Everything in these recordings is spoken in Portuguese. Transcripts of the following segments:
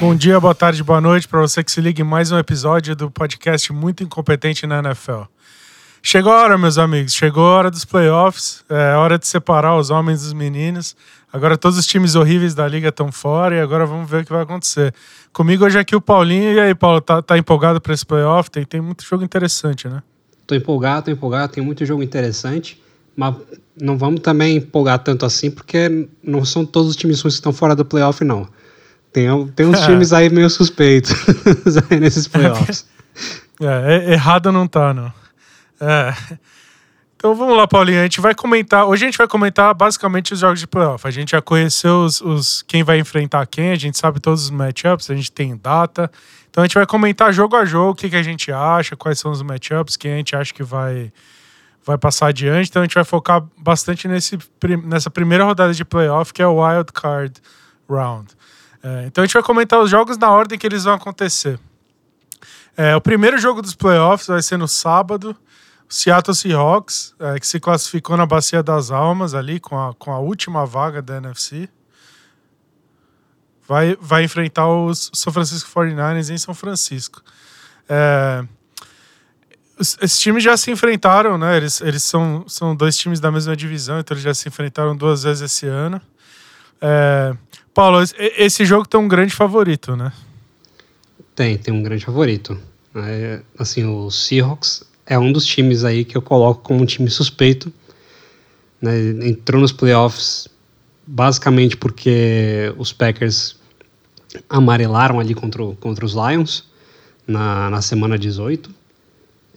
Bom dia, boa tarde, boa noite para você que se liga em mais um episódio do podcast Muito Incompetente na NFL. Chegou a hora, meus amigos, chegou a hora dos playoffs, é hora de separar os homens dos meninos. Agora todos os times horríveis da liga estão fora e agora vamos ver o que vai acontecer. Comigo hoje aqui o Paulinho. E aí, Paulo, tá, tá empolgado para esse playoff? Tem, tem muito jogo interessante, né? Tô empolgado, tô empolgado, tem muito jogo interessante, mas não vamos também empolgar tanto assim, porque não são todos os times ruins que estão fora do playoff, não. Tem, tem uns times aí meio suspeitos nesses playoffs. É, errado não tá, não. É. Então vamos lá, Paulinho. A gente vai comentar. Hoje a gente vai comentar basicamente os jogos de playoff. A gente já conheceu os, os quem vai enfrentar quem, a gente sabe todos os matchups, a gente tem data. Então a gente vai comentar jogo a jogo o que, que a gente acha, quais são os matchups, quem a gente acha que vai, vai passar adiante. Então a gente vai focar bastante nesse, nessa primeira rodada de playoff, que é o Wild Card Round. É, então a gente vai comentar os jogos na ordem que eles vão acontecer. É, o primeiro jogo dos playoffs vai ser no sábado. Seattle Seahawks, é, que se classificou na Bacia das Almas ali com a, com a última vaga da NFC, vai, vai enfrentar os São Francisco 49ers em São Francisco. É, esses times já se enfrentaram, né? Eles, eles são, são dois times da mesma divisão, então eles já se enfrentaram duas vezes esse ano. É, Paulo, esse jogo tem um grande favorito, né? Tem, tem um grande favorito. É, assim, o Seahawks é um dos times aí que eu coloco como um time suspeito. Né? Entrou nos playoffs basicamente porque os Packers amarelaram ali contra, contra os Lions na, na semana 18.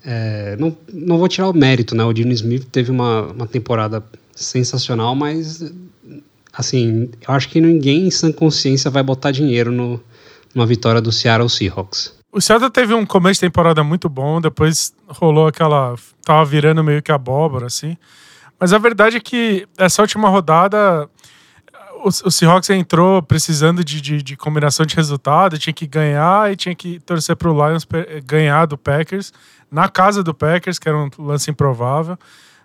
É, não, não vou tirar o mérito, né? O Dino Smith teve uma, uma temporada sensacional, mas assim, eu acho que ninguém em sã consciência vai botar dinheiro no, numa vitória do Seattle Seahawks. O Celta teve um começo de temporada muito bom, depois rolou aquela. tava virando meio que abóbora, assim. Mas a verdade é que essa última rodada, o, Seahawks entrou precisando de, de, de, combinação de resultado, tinha que ganhar e tinha que torcer para o Lions ganhar do Packers, na casa do Packers, que era um lance improvável.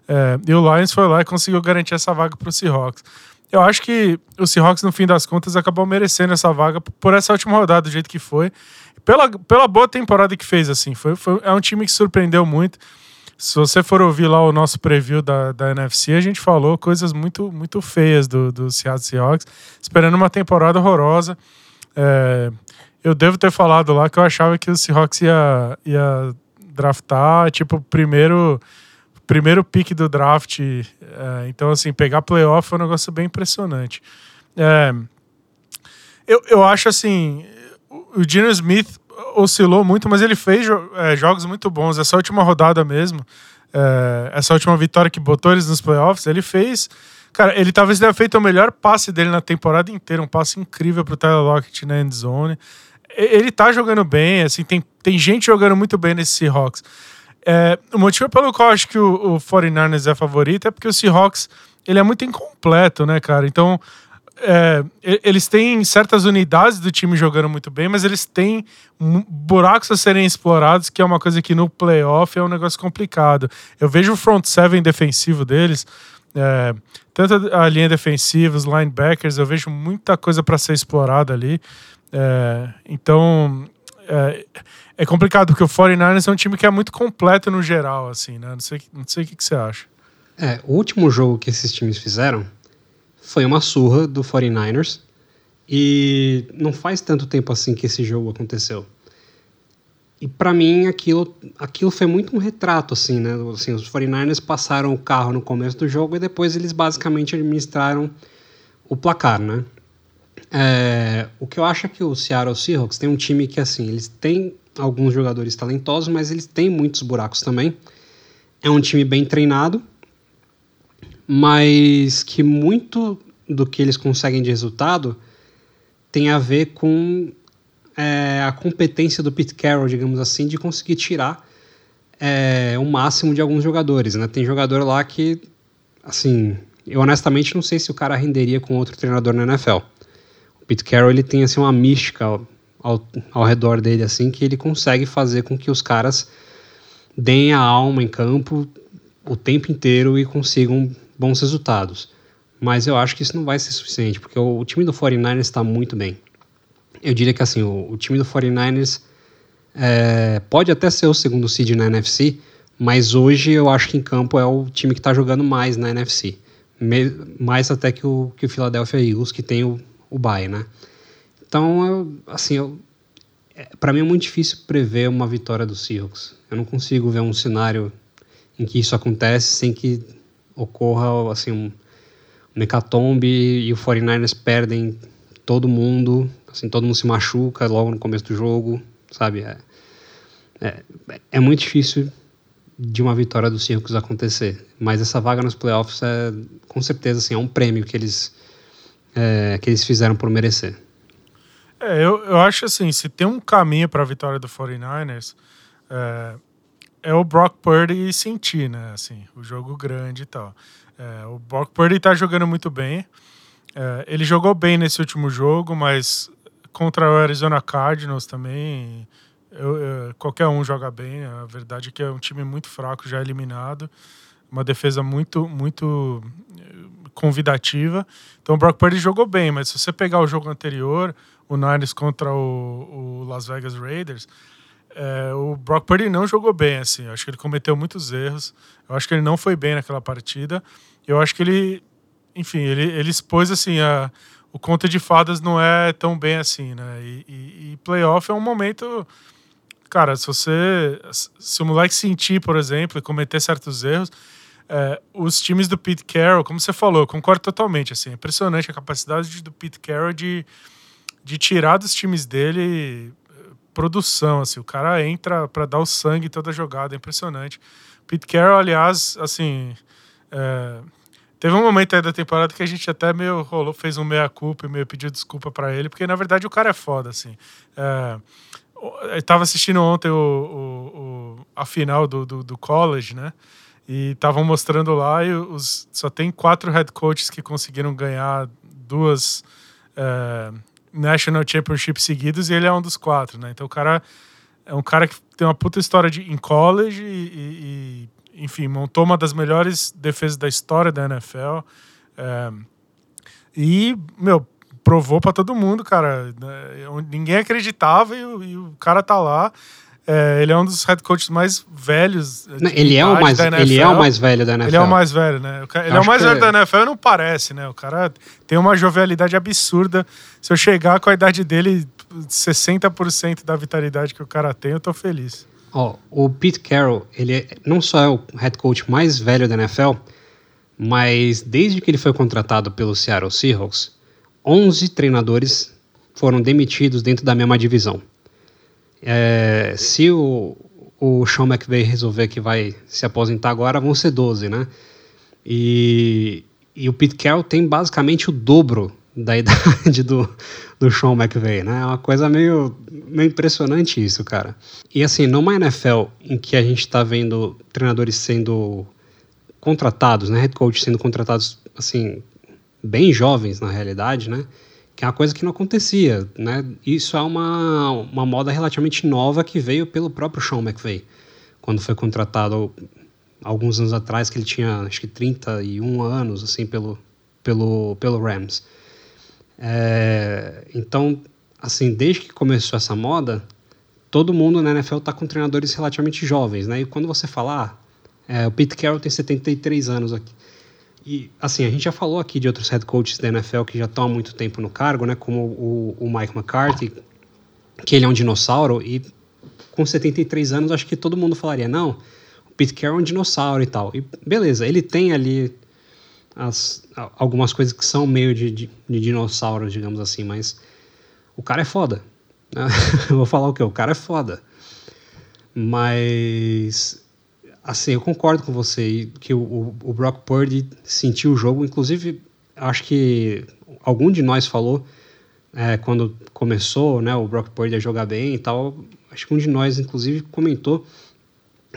É, e o Lions foi lá e conseguiu garantir essa vaga para o Seahawks. Eu acho que o Seahawks, no fim das contas, acabou merecendo essa vaga por essa última rodada, do jeito que foi pela, pela boa temporada que fez, assim. Foi, foi, é um time que surpreendeu muito. Se você for ouvir lá o nosso preview da, da NFC, a gente falou coisas muito, muito feias do, do Seattle Seahawks, esperando uma temporada horrorosa. É, eu devo ter falado lá que eu achava que o Seahawks ia, ia draftar, tipo, primeiro primeiro pick do draft. É, então, assim, pegar playoff foi um negócio bem impressionante. É, eu, eu acho assim, o Gino Smith oscilou muito, mas ele fez é, jogos muito bons. Essa última rodada mesmo, é, essa última vitória que botou eles nos playoffs, ele fez. Cara, ele talvez tenha feito o melhor passe dele na temporada inteira, um passe incrível pro Tyler Lockett na end zone. Ele tá jogando bem, assim, tem, tem gente jogando muito bem nesse Seahawks. É, o motivo pelo qual eu acho que o, o 49ers é favorito é porque o Seahawks ele é muito incompleto, né, cara? Então, é, eles têm certas unidades do time jogando muito bem, mas eles têm buracos a serem explorados, que é uma coisa que no playoff é um negócio complicado. Eu vejo o front seven defensivo deles, é, tanto a linha defensiva, os linebackers, eu vejo muita coisa para ser explorada ali. É, então é, complicado, porque o 49ers é um time que é muito completo no geral, assim, né? Não sei, não sei o que, que você acha. É, o último jogo que esses times fizeram foi uma surra do 49ers. E não faz tanto tempo assim que esse jogo aconteceu. E para mim aquilo, aquilo foi muito um retrato assim, né? Assim, os 49ers passaram o carro no começo do jogo e depois eles basicamente administraram o placar, né? É, o que eu acho é que o Seattle Seahawks tem um time que assim, eles têm alguns jogadores talentosos, mas eles têm muitos buracos também. É um time bem treinado, mas que muito do que eles conseguem de resultado tem a ver com é, a competência do Pete Carroll, digamos assim, de conseguir tirar é, o máximo de alguns jogadores. Né? Tem jogador lá que, assim, eu honestamente não sei se o cara renderia com outro treinador na NFL. O Pete Carroll ele tem assim uma mística ao, ao, redor dele assim que ele consegue fazer com que os caras deem a alma em campo o tempo inteiro e consigam bons resultados. Mas eu acho que isso não vai ser suficiente, porque o, time do 49ers está muito bem. Eu diria que assim, o, o time do 49ers é, pode até ser o segundo seed na NFC, mas hoje eu acho que em campo é o time que está jogando mais na NFC. Me, mais até que o, que o Philadelphia Eagles, que tem o, o bye, né? Então, eu, assim, eu, é, para mim é muito difícil prever uma vitória do Seahawks. Eu não consigo ver um cenário em que isso acontece sem que ocorra assim um, um hecatombe e o 49ers perdem todo mundo, assim, todo mundo se machuca logo no começo do jogo, sabe? É, é, é muito difícil de uma vitória do Seahawks acontecer, mas essa vaga nos playoffs é com certeza assim, é um prêmio que eles é, que eles fizeram por merecer. É, eu, eu acho assim, se tem um caminho para a vitória do 49ers, é, é, o Brock Purdy sentir, né? Assim, o jogo grande e tal. É, o Brock Purdy tá jogando muito bem. É, ele jogou bem nesse último jogo, mas contra o Arizona Cardinals também, eu, eu, qualquer um joga bem. A verdade é que é um time muito fraco, já eliminado. Uma defesa muito, muito convidativa. Então o Brock Purdy jogou bem, mas se você pegar o jogo anterior, o Niners contra o, o Las Vegas Raiders, é, o Brock Purdy não jogou bem, assim. Eu acho que ele cometeu muitos erros. Eu acho que ele não foi bem naquela partida. Eu acho que ele, enfim, ele, ele expôs, assim, a, o conto de fadas não é tão bem assim, né? E, e, e playoff é um momento... Cara, se você... Se o moleque sentir, por exemplo, e cometer certos erros... É, os times do Pete Carroll, como você falou, eu concordo totalmente, assim. É impressionante a capacidade do Pete Carroll de de tirar dos times dele eh, produção, assim, o cara entra para dar o sangue toda a jogada, é impressionante. Pete Carroll, aliás, assim, é, teve um momento aí da temporada que a gente até meio rolou, fez um meia culpa e meio pediu desculpa para ele, porque na verdade o cara é foda, assim. É, eu tava assistindo ontem o, o, o a final do, do, do, college, né? E estavam mostrando lá e os, só tem quatro head coaches que conseguiram ganhar duas é, National Championship seguidos e ele é um dos quatro, né? Então o cara é um cara que tem uma puta história de, em college e, e enfim, montou uma das melhores defesas da história da NFL. É, e, meu, provou para todo mundo, cara. Né? Ninguém acreditava e, e o cara tá lá. É, ele é um dos head coaches mais velhos. Não, ele, é o mais, ele é o mais velho da NFL. Ele é o mais velho, né? Ele é o mais velho da NFL não parece, né? O cara tem uma jovialidade absurda. Se eu chegar com a idade dele, 60% da vitalidade que o cara tem, eu tô feliz. Ó, oh, o Pete Carroll, ele é, não só é o head coach mais velho da NFL, mas desde que ele foi contratado pelo Seattle Seahawks, 11 treinadores foram demitidos dentro da mesma divisão. É, se o, o Sean McVay resolver que vai se aposentar agora, vão ser 12, né? E, e o Pete Carroll tem basicamente o dobro da idade do, do Sean McVay, né? É uma coisa meio, meio impressionante isso, cara. E assim, numa NFL em que a gente está vendo treinadores sendo contratados, né? Head coach sendo contratados, assim, bem jovens na realidade, né? Que é uma coisa que não acontecia, né? Isso é uma, uma moda relativamente nova que veio pelo próprio Sean McVay, quando foi contratado alguns anos atrás, que ele tinha acho que 31 anos, assim, pelo, pelo, pelo Rams. É, então, assim, desde que começou essa moda, todo mundo na NFL está com treinadores relativamente jovens, né? E quando você falar, ah, é, o Pete Carroll tem 73 anos aqui. E, assim, a gente já falou aqui de outros head coaches da NFL que já estão há muito tempo no cargo, né? Como o, o Mike McCarthy, que ele é um dinossauro e com 73 anos acho que todo mundo falaria, não, o Pete Carroll é um dinossauro e tal. E beleza, ele tem ali as, algumas coisas que são meio de, de, de dinossauro, digamos assim, mas o cara é foda. Né? Vou falar o quê? O cara é foda. Mas Assim, eu concordo com você que o, o Brock Purdy sentiu o jogo. Inclusive, acho que algum de nós falou é, quando começou, né, o Brock Purdy a jogar bem e tal. Acho que um de nós, inclusive, comentou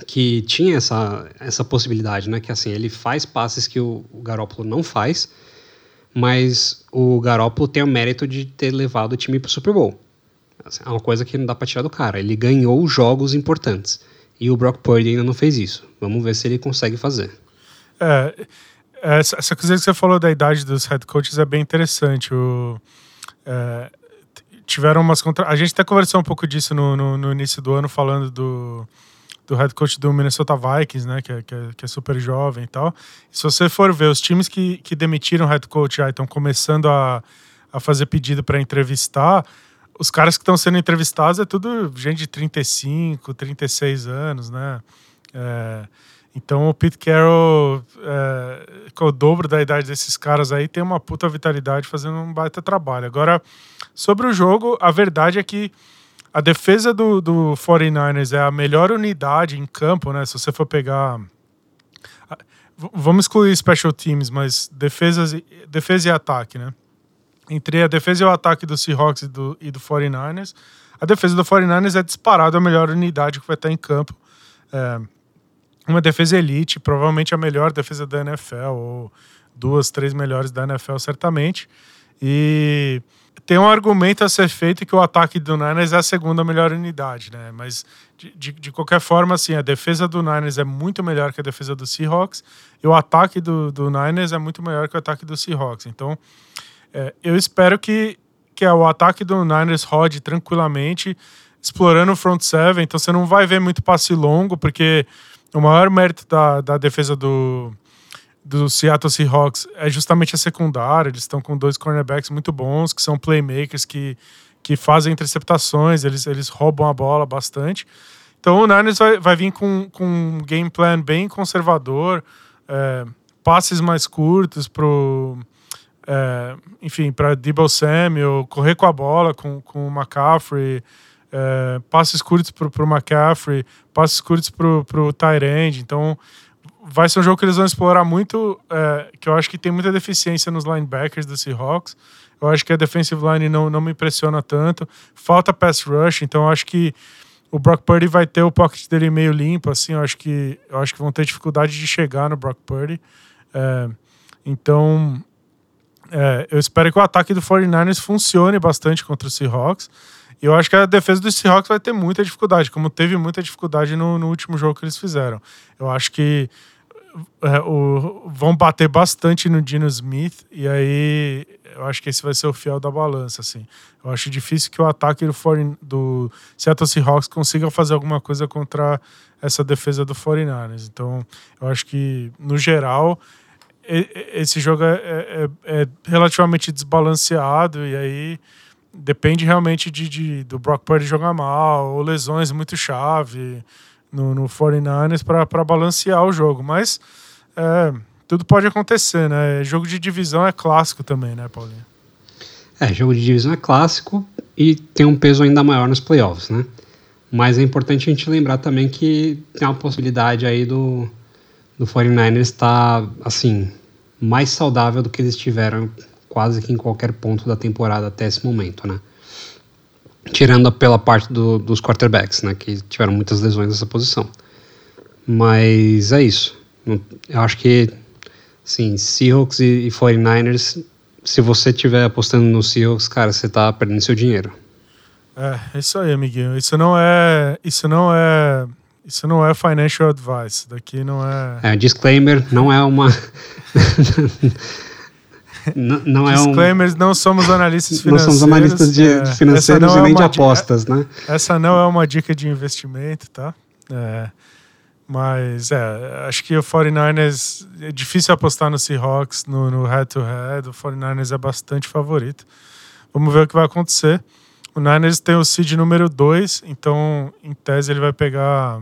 que tinha essa, essa possibilidade, né? Que assim, ele faz passes que o, o Garoppolo não faz, mas o Garoppolo tem o mérito de ter levado o time para o Super Bowl. Assim, é uma coisa que não dá para tirar do cara. Ele ganhou jogos importantes. E o Brock Purdy ainda não fez isso. Vamos ver se ele consegue fazer. É, essa, essa coisa que você falou da idade dos head coaches é bem interessante. O, é, tiveram umas contra... A gente até conversou um pouco disso no, no, no, início do ano, falando do, do head coach do Minnesota Vikings, né? Que é, que é, que é super jovem e tal. E se você for ver, os times que, que demitiram head coach já estão começando a, a fazer pedido para entrevistar. Os caras que estão sendo entrevistados é tudo gente de 35, 36 anos, né? É, então o Pete Carroll, é, com o dobro da idade desses caras aí, tem uma puta vitalidade fazendo um baita trabalho. Agora, sobre o jogo, a verdade é que a defesa do, do 49ers é a melhor unidade em campo, né? Se você for pegar. Vamos excluir special teams, mas defesas, defesa e ataque, né? Entre a defesa e o ataque do Seahawks e do, e do 49ers, a defesa do 49ers é disparada a melhor unidade que vai estar em campo. É, uma defesa elite, provavelmente a melhor defesa da NFL, ou duas, três melhores da NFL, certamente. E tem um argumento a ser feito que o ataque do Niners é a segunda melhor unidade, né? Mas de, de, de, qualquer forma, assim, a defesa do Niners é muito melhor que a defesa do Seahawks e o ataque do, do Niners é muito melhor que o ataque do Seahawks. Então, é, eu espero que, que o ataque do Niners rode tranquilamente, explorando o front seven. Então, você não vai ver muito passe longo, porque o maior mérito da, da defesa do, do Seattle Seahawks é justamente a secundária. Eles estão com dois cornerbacks muito bons, que são playmakers, que, que fazem interceptações, eles, eles roubam a bola bastante. Então o Niners vai, vai vir com, com um game plan bem conservador, é, passes mais curtos pro. É, enfim, para Debo Samuel, correr com a bola com, com o McCaffrey, é, passes curtos pro, pro McCaffrey, passes curtos pro, pro Tyrande. Então, vai ser um jogo que eles vão explorar muito, é, que eu acho que tem muita deficiência nos linebackers do Seahawks. Eu acho que a defensive line não, não me impressiona tanto. Falta pass rush, então eu acho que o Brock Purdy vai ter o pocket dele meio limpo, assim. Eu acho que, eu acho que vão ter dificuldade de chegar no Brock Purdy. É, então, é, eu espero que o ataque do 49ers funcione bastante contra o Seahawks. E eu acho que a defesa do Seahawks vai ter muita dificuldade, como teve muita dificuldade no, no último jogo que eles fizeram. Eu acho que é, o, vão bater bastante no Dino Smith, e aí eu acho que esse vai ser o fiel da balança. Assim. Eu acho difícil que o ataque do, do Seattle Seahawks consiga fazer alguma coisa contra essa defesa do 49ers. Então, eu acho que, no geral, esse jogo é, é, é, é relativamente desbalanceado, e aí depende realmente de, de, do Brock Purdy jogar mal, ou lesões muito chave no, no 49ers para balancear o jogo. Mas é, tudo pode acontecer, né? Jogo de divisão é clássico também, né, Paulinho? É, jogo de divisão é clássico e tem um peso ainda maior nos playoffs, né? Mas é importante a gente lembrar também que tem uma possibilidade aí do, do 49ers estar, tá, assim, mais saudável do que eles tiveram quase que em qualquer ponto da temporada até esse momento, né? Tirando pela parte do, dos quarterbacks, né? Que tiveram muitas lesões nessa posição. Mas é isso. Eu acho que, sim, Seahawks e, e 49ers, se você estiver apostando no Seahawks, cara, você está perdendo seu dinheiro. É, isso aí, amiguinho. Isso não é. Isso não é. Isso não é financial advice. Daqui não é. É, disclaimer, não é uma. Não, não é um... Disclaimers, não somos analistas financeiros. Não somos analistas de, é, financeiros e é nem de apostas, né? Essa não é uma dica de investimento, tá? É, mas, é, acho que o 49ers... É difícil apostar no Seahawks, no head-to-head. -head, o 49ers é bastante favorito. Vamos ver o que vai acontecer. O Niners tem o seed número 2, então, em tese, ele vai pegar...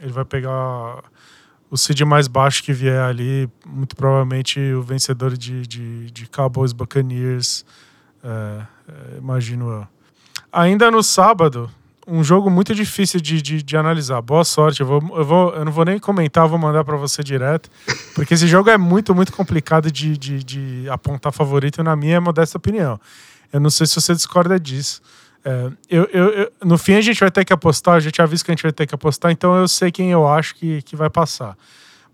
Ele vai pegar o seed mais baixo que vier ali, muito provavelmente o vencedor de, de, de Cowboys Buccaneers, é, é, imagino eu. Ainda no sábado, um jogo muito difícil de, de, de, analisar. Boa sorte. Eu, vou, eu, vou, eu não vou nem comentar, vou mandar para você direto. Porque esse jogo é muito, muito complicado de, de, de apontar favorito, na minha modesta opinião. Eu não sei se você discorda disso. É, eu, eu, eu, no fim a gente vai ter que apostar, a gente avisa que a gente vai ter que apostar, então eu sei quem eu acho que, que vai passar.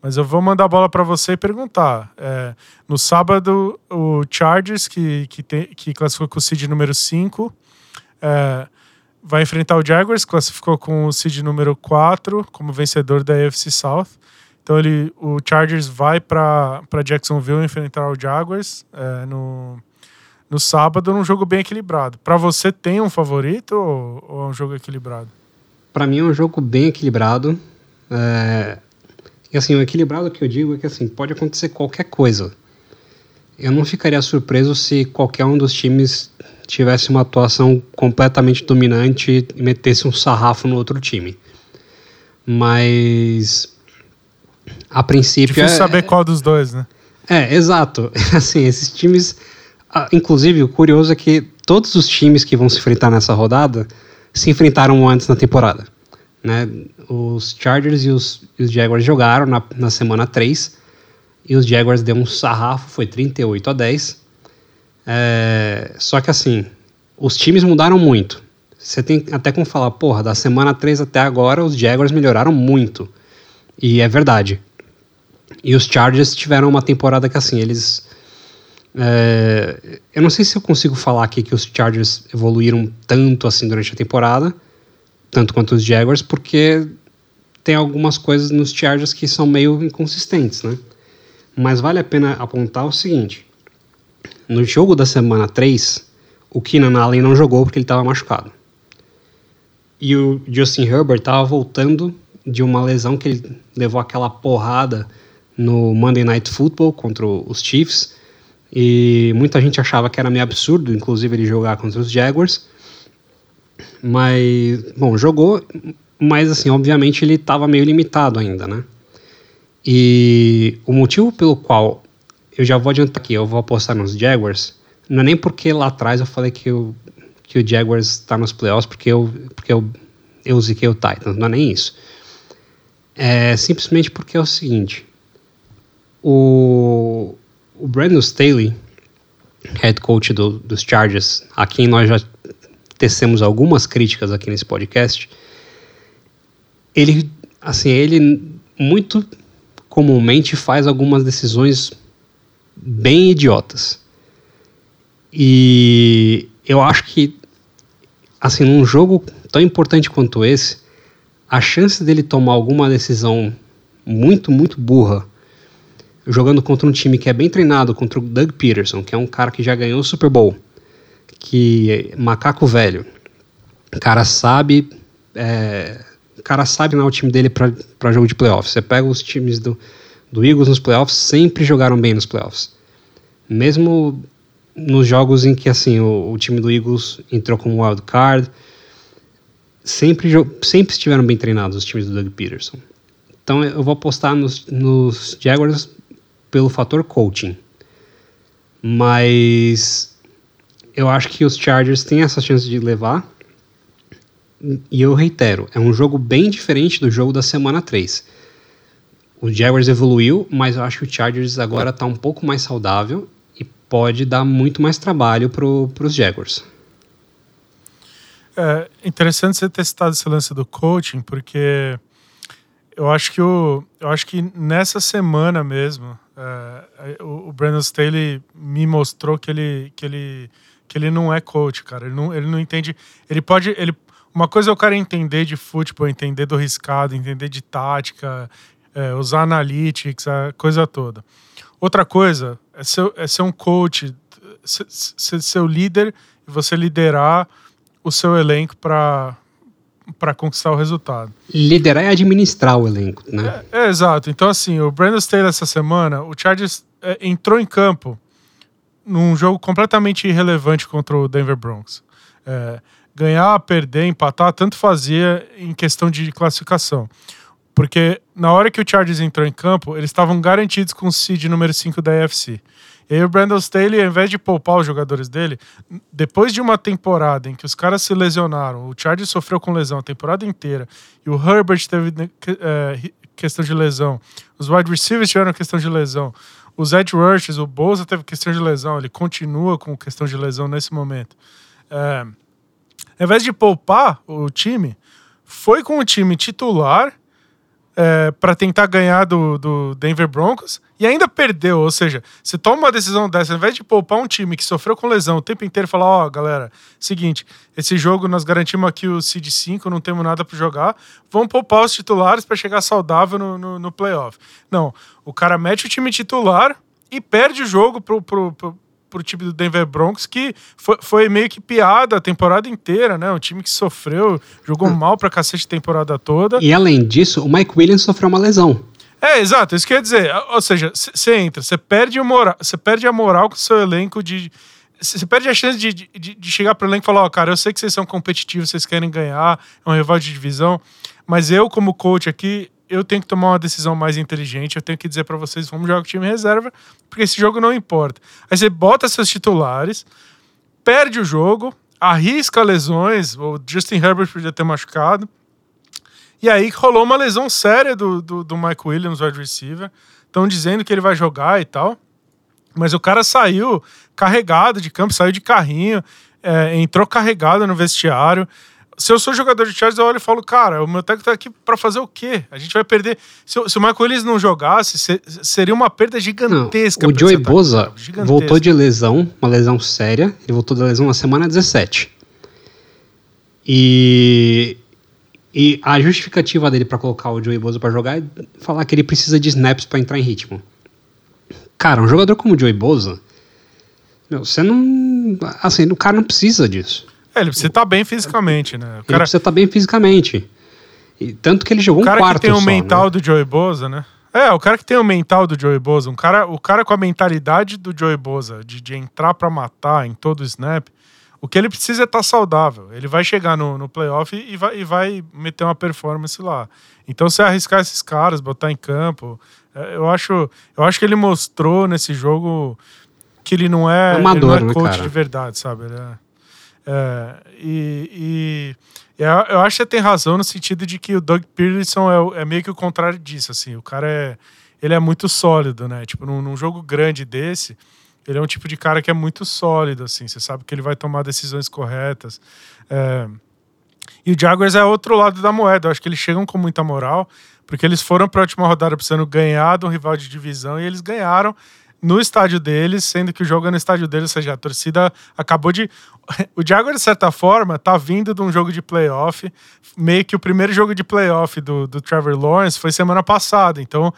Mas eu vou mandar a bola para você e perguntar. É, no sábado, o Chargers, que, que, tem, que classificou com o seed número 5, é, vai enfrentar o Jaguars, classificou com o seed número 4 como vencedor da AFC South. Então ele, o Chargers vai para Jacksonville enfrentar o Jaguars é, no, no sábado num jogo bem equilibrado. Para você tem um favorito ou, ou, é um jogo equilibrado? Para mim é um jogo bem equilibrado. É... E assim, o equilibrado que eu digo é que assim, pode acontecer qualquer coisa. Eu não ficaria surpreso se qualquer um dos times tivesse uma atuação completamente dominante e metesse um sarrafo no outro time. Mas a princípio Difícil é, saber qual dos dois, né? É, exato. Assim, esses times, inclusive o curioso é que todos os times que vão se enfrentar nessa rodada se enfrentaram antes na temporada. Né? Os Chargers e os, e os Jaguars jogaram na, na semana 3 e os Jaguars deu um sarrafo, foi 38 a 10. É, só que assim, os times mudaram muito. Você tem até como falar, porra, da semana 3 até agora os Jaguars melhoraram muito. E é verdade. E os Chargers tiveram uma temporada que assim, eles. É, eu não sei se eu consigo falar aqui que os Chargers evoluíram tanto assim durante a temporada, tanto quanto os Jaguars, porque tem algumas coisas nos Chargers que são meio inconsistentes, né? Mas vale a pena apontar o seguinte: no jogo da semana 3, o Keenan Allen não jogou porque ele estava machucado. E o Justin Herbert estava voltando de uma lesão que ele levou aquela porrada no Monday Night Football contra os Chiefs. E muita gente achava que era meio absurdo, inclusive, ele jogar contra os Jaguars. Mas, bom, jogou, mas assim, obviamente ele estava meio limitado ainda, né? E o motivo pelo qual eu já vou adiantar aqui, eu vou apostar nos Jaguars, não é nem porque lá atrás eu falei que, eu, que o Jaguars está nos playoffs porque eu, porque eu, eu ziquei o Titans, não é nem isso. É simplesmente porque é o seguinte, o, o Brandon Staley, head coach do, dos Chargers, a quem nós já tecemos algumas críticas aqui nesse podcast, ele, assim, ele muito comumente faz algumas decisões bem idiotas. E eu acho que, assim, num jogo tão importante quanto esse, a chance dele tomar alguma decisão muito, muito burra jogando contra um time que é bem treinado, contra o Doug Peterson, que é um cara que já ganhou o Super Bowl, que é macaco velho. O cara sabe, é, o cara sabe não o time dele para jogo de playoffs. Você pega os times do, do Eagles nos playoffs, sempre jogaram bem nos playoffs. Mesmo nos jogos em que assim o, o time do Eagles entrou como wild card, sempre, sempre estiveram bem treinados os times do Doug Peterson. Então eu vou apostar nos, nos Jaguars pelo fator coaching. Mas eu acho que os Chargers têm essa chance de levar. E eu reitero, é um jogo bem diferente do jogo da semana 3. O Jaguars evoluiu, mas eu acho que o Chargers agora está um pouco mais saudável e pode dar muito mais trabalho para os Jaguars. É interessante você ter citado esse lance do coaching, porque eu acho que o, eu acho que nessa semana mesmo é, o, o Brandon Staley me mostrou que ele, que ele, que ele não é coach, cara. Ele não, ele não entende. Ele pode. Ele, uma coisa é o cara entender de futebol, entender do riscado, entender de tática, é, usar analytics, a coisa toda. Outra coisa é ser, é ser um coach, ser, ser seu líder e você liderar o seu elenco para para conquistar o resultado. Liderar e administrar o elenco, né? É, é, exato. Então, assim, o Brandon Staley essa semana, o Chargers é, entrou em campo num jogo completamente irrelevante contra o Denver Broncos. É, ganhar, perder, empatar, tanto fazia em questão de classificação. Porque na hora que o Chargers entrou em campo, eles estavam garantidos com o seed número 5 da AFC. E aí o Brandon Staley, ao invés de poupar os jogadores dele, depois de uma temporada em que os caras se lesionaram, o Chargers sofreu com lesão a temporada inteira, e o Herbert teve é, questão de lesão, os wide receivers tiveram questão de lesão, os edge rushers, o Bolsa teve questão de lesão, ele continua com questão de lesão nesse momento. É, ao invés de poupar o time, foi com o time titular é, para tentar ganhar do, do Denver Broncos e ainda perdeu. Ou seja, você toma uma decisão dessa, ao invés de poupar um time que sofreu com lesão o tempo inteiro e falar: Ó, oh, galera, seguinte, esse jogo nós garantimos aqui o Seed 5, não temos nada para jogar, vamos poupar os titulares para chegar saudável no, no, no, playoff. Não, o cara mete o time titular e perde o jogo pro, pro, pro pro time do Denver Broncos, que foi, foi meio que piada a temporada inteira, né? Um time que sofreu, jogou Hum. mal pra cacete a temporada toda. E além disso, o Mike Williams sofreu uma lesão. É, exato, isso quer dizer. Ou seja, você entra, você perde, a moral, você perde a moral com o seu elenco de. Você perde a chance de, de, de chegar pro elenco e falar, ó, cara, eu sei que vocês são competitivos, vocês querem ganhar, é um rival de divisão, mas eu, como coach aqui, eu tenho que tomar uma decisão mais inteligente, eu tenho que dizer pra vocês, vamos jogar com o time reserva, porque esse jogo não importa. Aí você bota seus titulares, perde o jogo, arrisca lesões, o Justin Herbert podia ter machucado, e aí rolou uma lesão séria do, do, do Mike Williams, wide receiver. Estão dizendo que ele vai jogar e tal. Mas o cara saiu carregado de campo, saiu de carrinho, é, entrou carregado no vestiário. Se eu sou jogador de Chargers, eu olho e falo, cara, o meu técnico tá aqui pra fazer o quê? A gente vai perder. Se, o- se o Mike Williams não jogasse, se- seria uma perda Não, gigantesca. o pra Joey Boza gigantesca. voltou de lesão, uma lesão séria. Ele voltou da lesão na semana 17. E, e a justificativa dele pra colocar o Joey Boza pra jogar é falar que ele precisa de snaps pra entrar em ritmo. Cara, um jogador como o Joey Boza, meu, você não. Assim, o cara não precisa disso. É, ele precisa estar bem fisicamente, né? O Ele cara, precisa estar bem fisicamente. E tanto que ele jogou o cara um quarto que tem o só, mental né? do Joey Boza, né? É, o cara que tem o mental do Joey Boza, um cara, o cara com a mentalidade do Joey Boza, de, de entrar pra matar em todo o snap, o que ele precisa é estar saudável. Ele vai chegar no, no playoff e vai, e vai meter uma performance lá. Então, se arriscar esses caras, botar em campo, é, eu acho, eu acho que ele mostrou nesse jogo que ele não é, Amador, ele não né, é coach cara? de verdade, sabe? Ele é- é, e, e- eu eu acho que você tem razão no sentido de que o Doug Peterson é, é meio que o contrário disso, assim. O cara é, ele é muito sólido, né? Tipo, num, num jogo grande desse, ele é um tipo de cara que é muito sólido, assim. Você sabe que ele vai tomar decisões corretas. É, e o Jaguars é outro lado da moeda. Eu acho que eles chegam com muita moral, porque eles foram para a última rodada precisando ganhar de um rival de divisão e eles ganharam no estádio deles, sendo que o jogo é no estádio deles, ou seja, a torcida acabou de. O Jaguars, de certa forma, tá vindo de um jogo de playoff. Meio que o primeiro jogo de playoff do, do Trevor Lawrence foi semana passada. Então,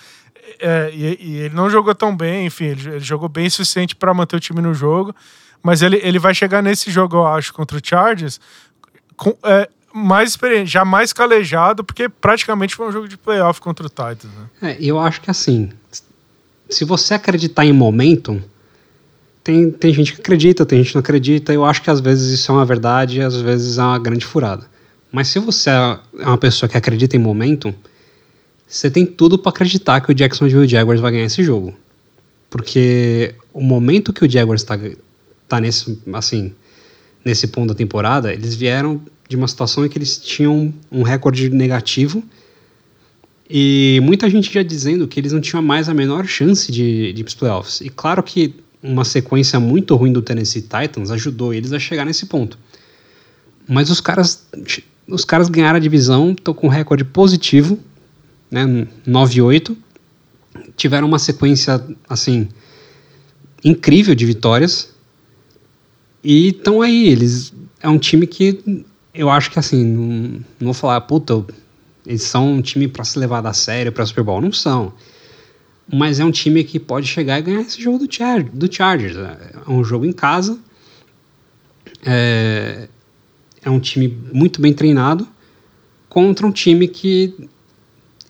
é, e, e ele não jogou tão bem, enfim, ele, ele jogou bem o suficiente para manter o time no jogo. Mas ele, ele vai chegar nesse jogo, eu acho, contra o Chargers, com, é, mais experiente, já mais calejado, porque praticamente foi um jogo de playoff contra o Titans. Né? É, eu acho que assim, se você acreditar em momento, tem, tem gente que acredita, tem gente que não acredita. Eu acho que às vezes isso é uma verdade às vezes é uma grande furada. Mas se você é uma pessoa que acredita em momento, você tem tudo para acreditar que o Jacksonville Jaguars vai ganhar esse jogo. Porque o momento que o Jaguars está tá nesse, assim, nesse ponto da temporada, eles vieram de uma situação em que eles tinham um recorde negativo e muita gente já dizendo que eles não tinham mais a menor chance de, de ir pros playoffs. E claro que uma sequência muito ruim do Tennessee Titans ajudou eles a chegar nesse ponto. Mas os caras, os caras ganharam a divisão, estão com um recorde positivo, né, 9-8. Tiveram uma sequência, assim, incrível de vitórias. E estão aí, eles... É um time que eu acho que, assim, não, não vou falar, puta, eles são um time para se levar a sério para Super Bowl. Não são. Mas é um time que pode chegar e ganhar esse jogo do, Char do Chargers. É um jogo em casa. É, é um time muito bem treinado contra um time que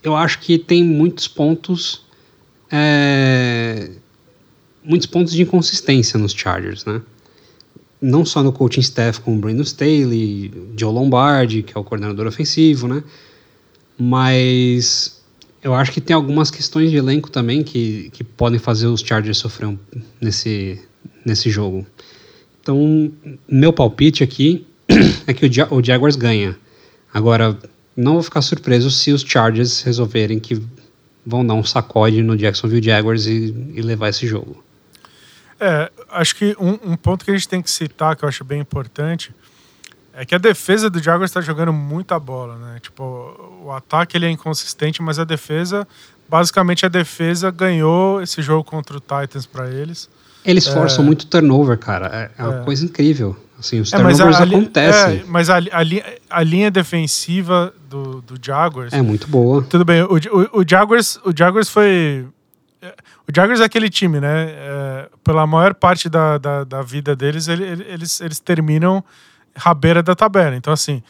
eu acho que tem muitos pontos. É, muitos pontos de inconsistência nos Chargers, né? Não só no coaching staff com o Brandon Staley, Joe Lombardi, que é o coordenador ofensivo, né? Mas eu acho que tem algumas questões de elenco também que, que podem fazer os Chargers sofrer um, nesse, nesse jogo. Então, meu palpite aqui é que o, o Jaguars ganha. Agora, não vou ficar surpreso se os Chargers resolverem que vão dar um sacode no Jacksonville Jaguars e, e levar esse jogo. É, acho que um, um ponto que a gente tem que citar, que eu acho bem importante, é que a defesa do Jaguars está jogando muita bola, né? Tipo, o ataque ele é inconsistente, mas a defesa, basicamente a defesa ganhou esse jogo contra o Titans para eles. Eles forçam muito turnover, cara. É, é uma É. coisa incrível. Assim, os É, mas turnovers a, a li- acontecem. é, mas a, a, a linha defensiva do, do Jaguars É, muito boa. Tudo bem, o, o, o Jaguars, o Jaguars foi, o Jaguars é aquele time, né? É, pela maior parte da, da, da vida deles, ele, eles, eles terminam rabeira da tabela. Então, assim,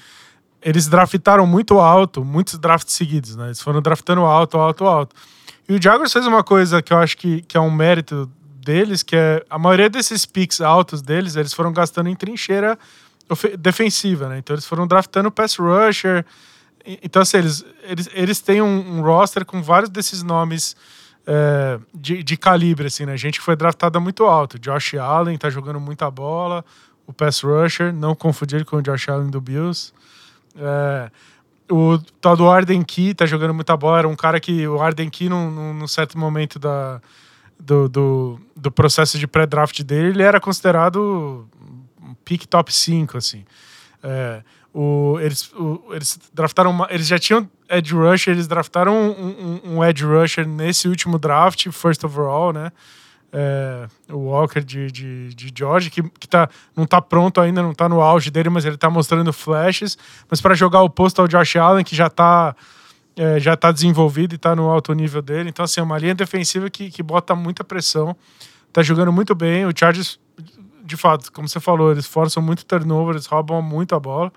eles draftaram muito alto, muitos drafts seguidos, né? Eles foram draftando alto, alto, alto. E o Jaguars fez uma coisa que eu acho que, que é um mérito deles, que é a maioria desses picks altos deles, eles foram gastando em trincheira defensiva, né? Então eles foram draftando pass rusher. Então, assim, eles, eles, eles têm um, um roster com vários desses nomes é, de, de calibre, assim, né? Gente que foi draftada muito alto. Josh Allen tá jogando muita bola, o pass rusher, não confundir com o Josh Allen do Bills. É, o tal do Arden Key tá jogando muita bola, era um cara que o Arden Key, num, num, num certo momento da, do, do, do processo de pré-draft dele, ele era considerado um pick top 5, assim. É, o, eles, o, eles draftaram uma, eles já tinham edge rusher, eles draftaram um, um, um, edge rusher nesse último draft, first overall, né? É, o Walker de, de, de George, que, que tá, não tá pronto ainda, não tá no auge dele, mas ele tá mostrando flashes. Mas para jogar o posto ao Josh Allen, que já tá, é, já tá desenvolvido e tá no alto nível dele. Então, assim, é uma linha defensiva que, que bota muita pressão. Tá jogando muito bem. O Chargers, de fato, como você falou, eles forçam muito turnover, eles roubam muito a bola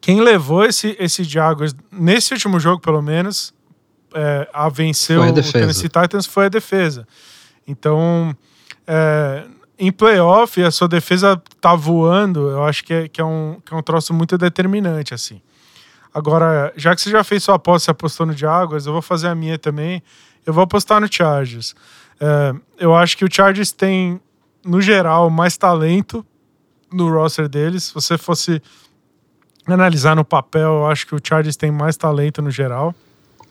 quem levou esse, esse Jaguars, nesse último jogo pelo menos, é, a vencer o Tennessee Titans foi a defesa. Então, é, em playoff, a sua defesa tá voando, eu acho que é, que é, um, que é um troço muito determinante, assim. Agora, já que você já fez sua aposta, você apostou no Jaguars, eu vou fazer a minha também. Eu vou apostar no Chargers. É, eu acho que o Chargers tem, no geral, mais talento no roster deles. Se você fosse analisar no papel, eu acho que o Chargers tem mais talento no geral.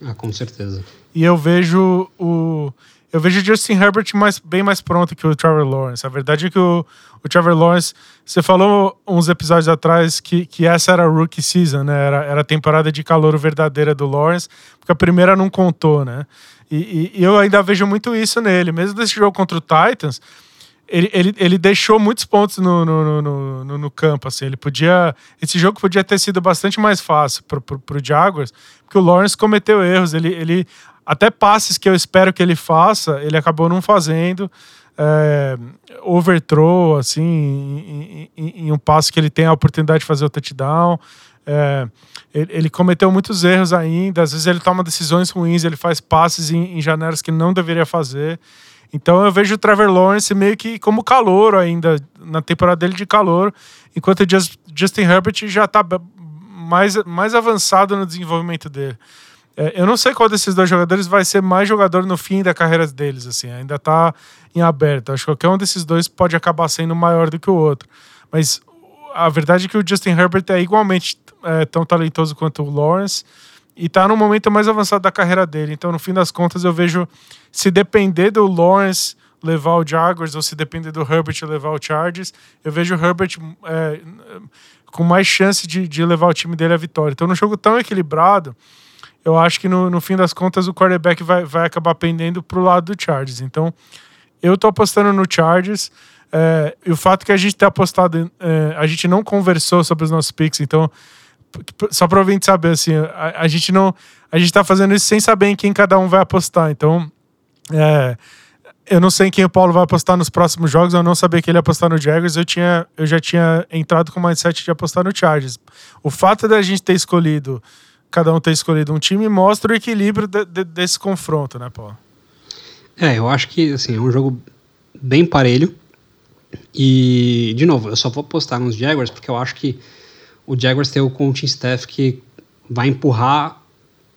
Ah, com certeza. E eu vejo o eu vejo o Justin Herbert mais, bem mais pronto que o Trevor Lawrence. A verdade é que o, o Trevor Lawrence, você falou uns episódios atrás que, que essa era a rookie season, né? Era, era a temporada de calor verdadeira do Lawrence, porque a primeira não contou, né? E, e, e eu ainda vejo muito isso nele. Mesmo desse jogo contra o Titans, ele, ele, ele deixou muitos pontos no, no, no, no, no campo, assim, ele podia, esse jogo podia ter sido bastante mais fácil pro, pro, pro Jaguars, porque o Lawrence cometeu erros, ele, ele, até passes que eu espero que ele faça, ele acabou não fazendo, é, overthrow, assim, em, em, em, um passo que ele tem a oportunidade de fazer o touchdown, é, ele, ele, cometeu muitos erros ainda, às vezes ele toma decisões ruins, ele faz passes em, em janelas que não deveria fazer, então eu vejo o Trevor Lawrence meio que como calor ainda, na temporada dele de calor, enquanto o Justin Herbert já está mais, mais avançado no desenvolvimento dele. É, eu não sei qual desses dois jogadores vai ser mais jogador no fim da carreira deles, assim, ainda está em aberto. Acho que qualquer um desses dois pode acabar sendo maior do que o outro. Mas a verdade é que o Justin Herbert é igualmente é, tão talentoso quanto o Lawrence e tá no momento mais avançado da carreira dele. Então, no fim das contas, eu vejo se depender do Lawrence levar o Jaguars ou se depender do Herbert levar o Chargers, eu vejo o Herbert é, com mais chance de, de levar o time dele à vitória. Então, num jogo tão equilibrado, eu acho que no, no fim das contas o quarterback vai, vai acabar pendendo pro lado do Chargers. Então, eu tô apostando no Chargers. É, e o fato que a gente ter apostado, é, a gente não conversou sobre os nossos picks, então só pra ouvinte saber, assim, a, a, gente não. A gente tá fazendo isso sem saber em quem cada um vai apostar. Então, é, eu não sei em quem o Paulo vai apostar nos próximos jogos, eu não sabia que ele ia apostar no Jaguars, eu, tinha, eu já tinha entrado com o mindset de apostar no Chargers. O fato da gente ter escolhido, cada um ter escolhido um time, mostra o equilíbrio de, de, desse confronto, né, Paulo? É, eu acho que assim, é um jogo bem parelho. E, de novo, eu só vou apostar nos Jaguars porque eu acho que o Jaguars tem o coaching staff que vai empurrar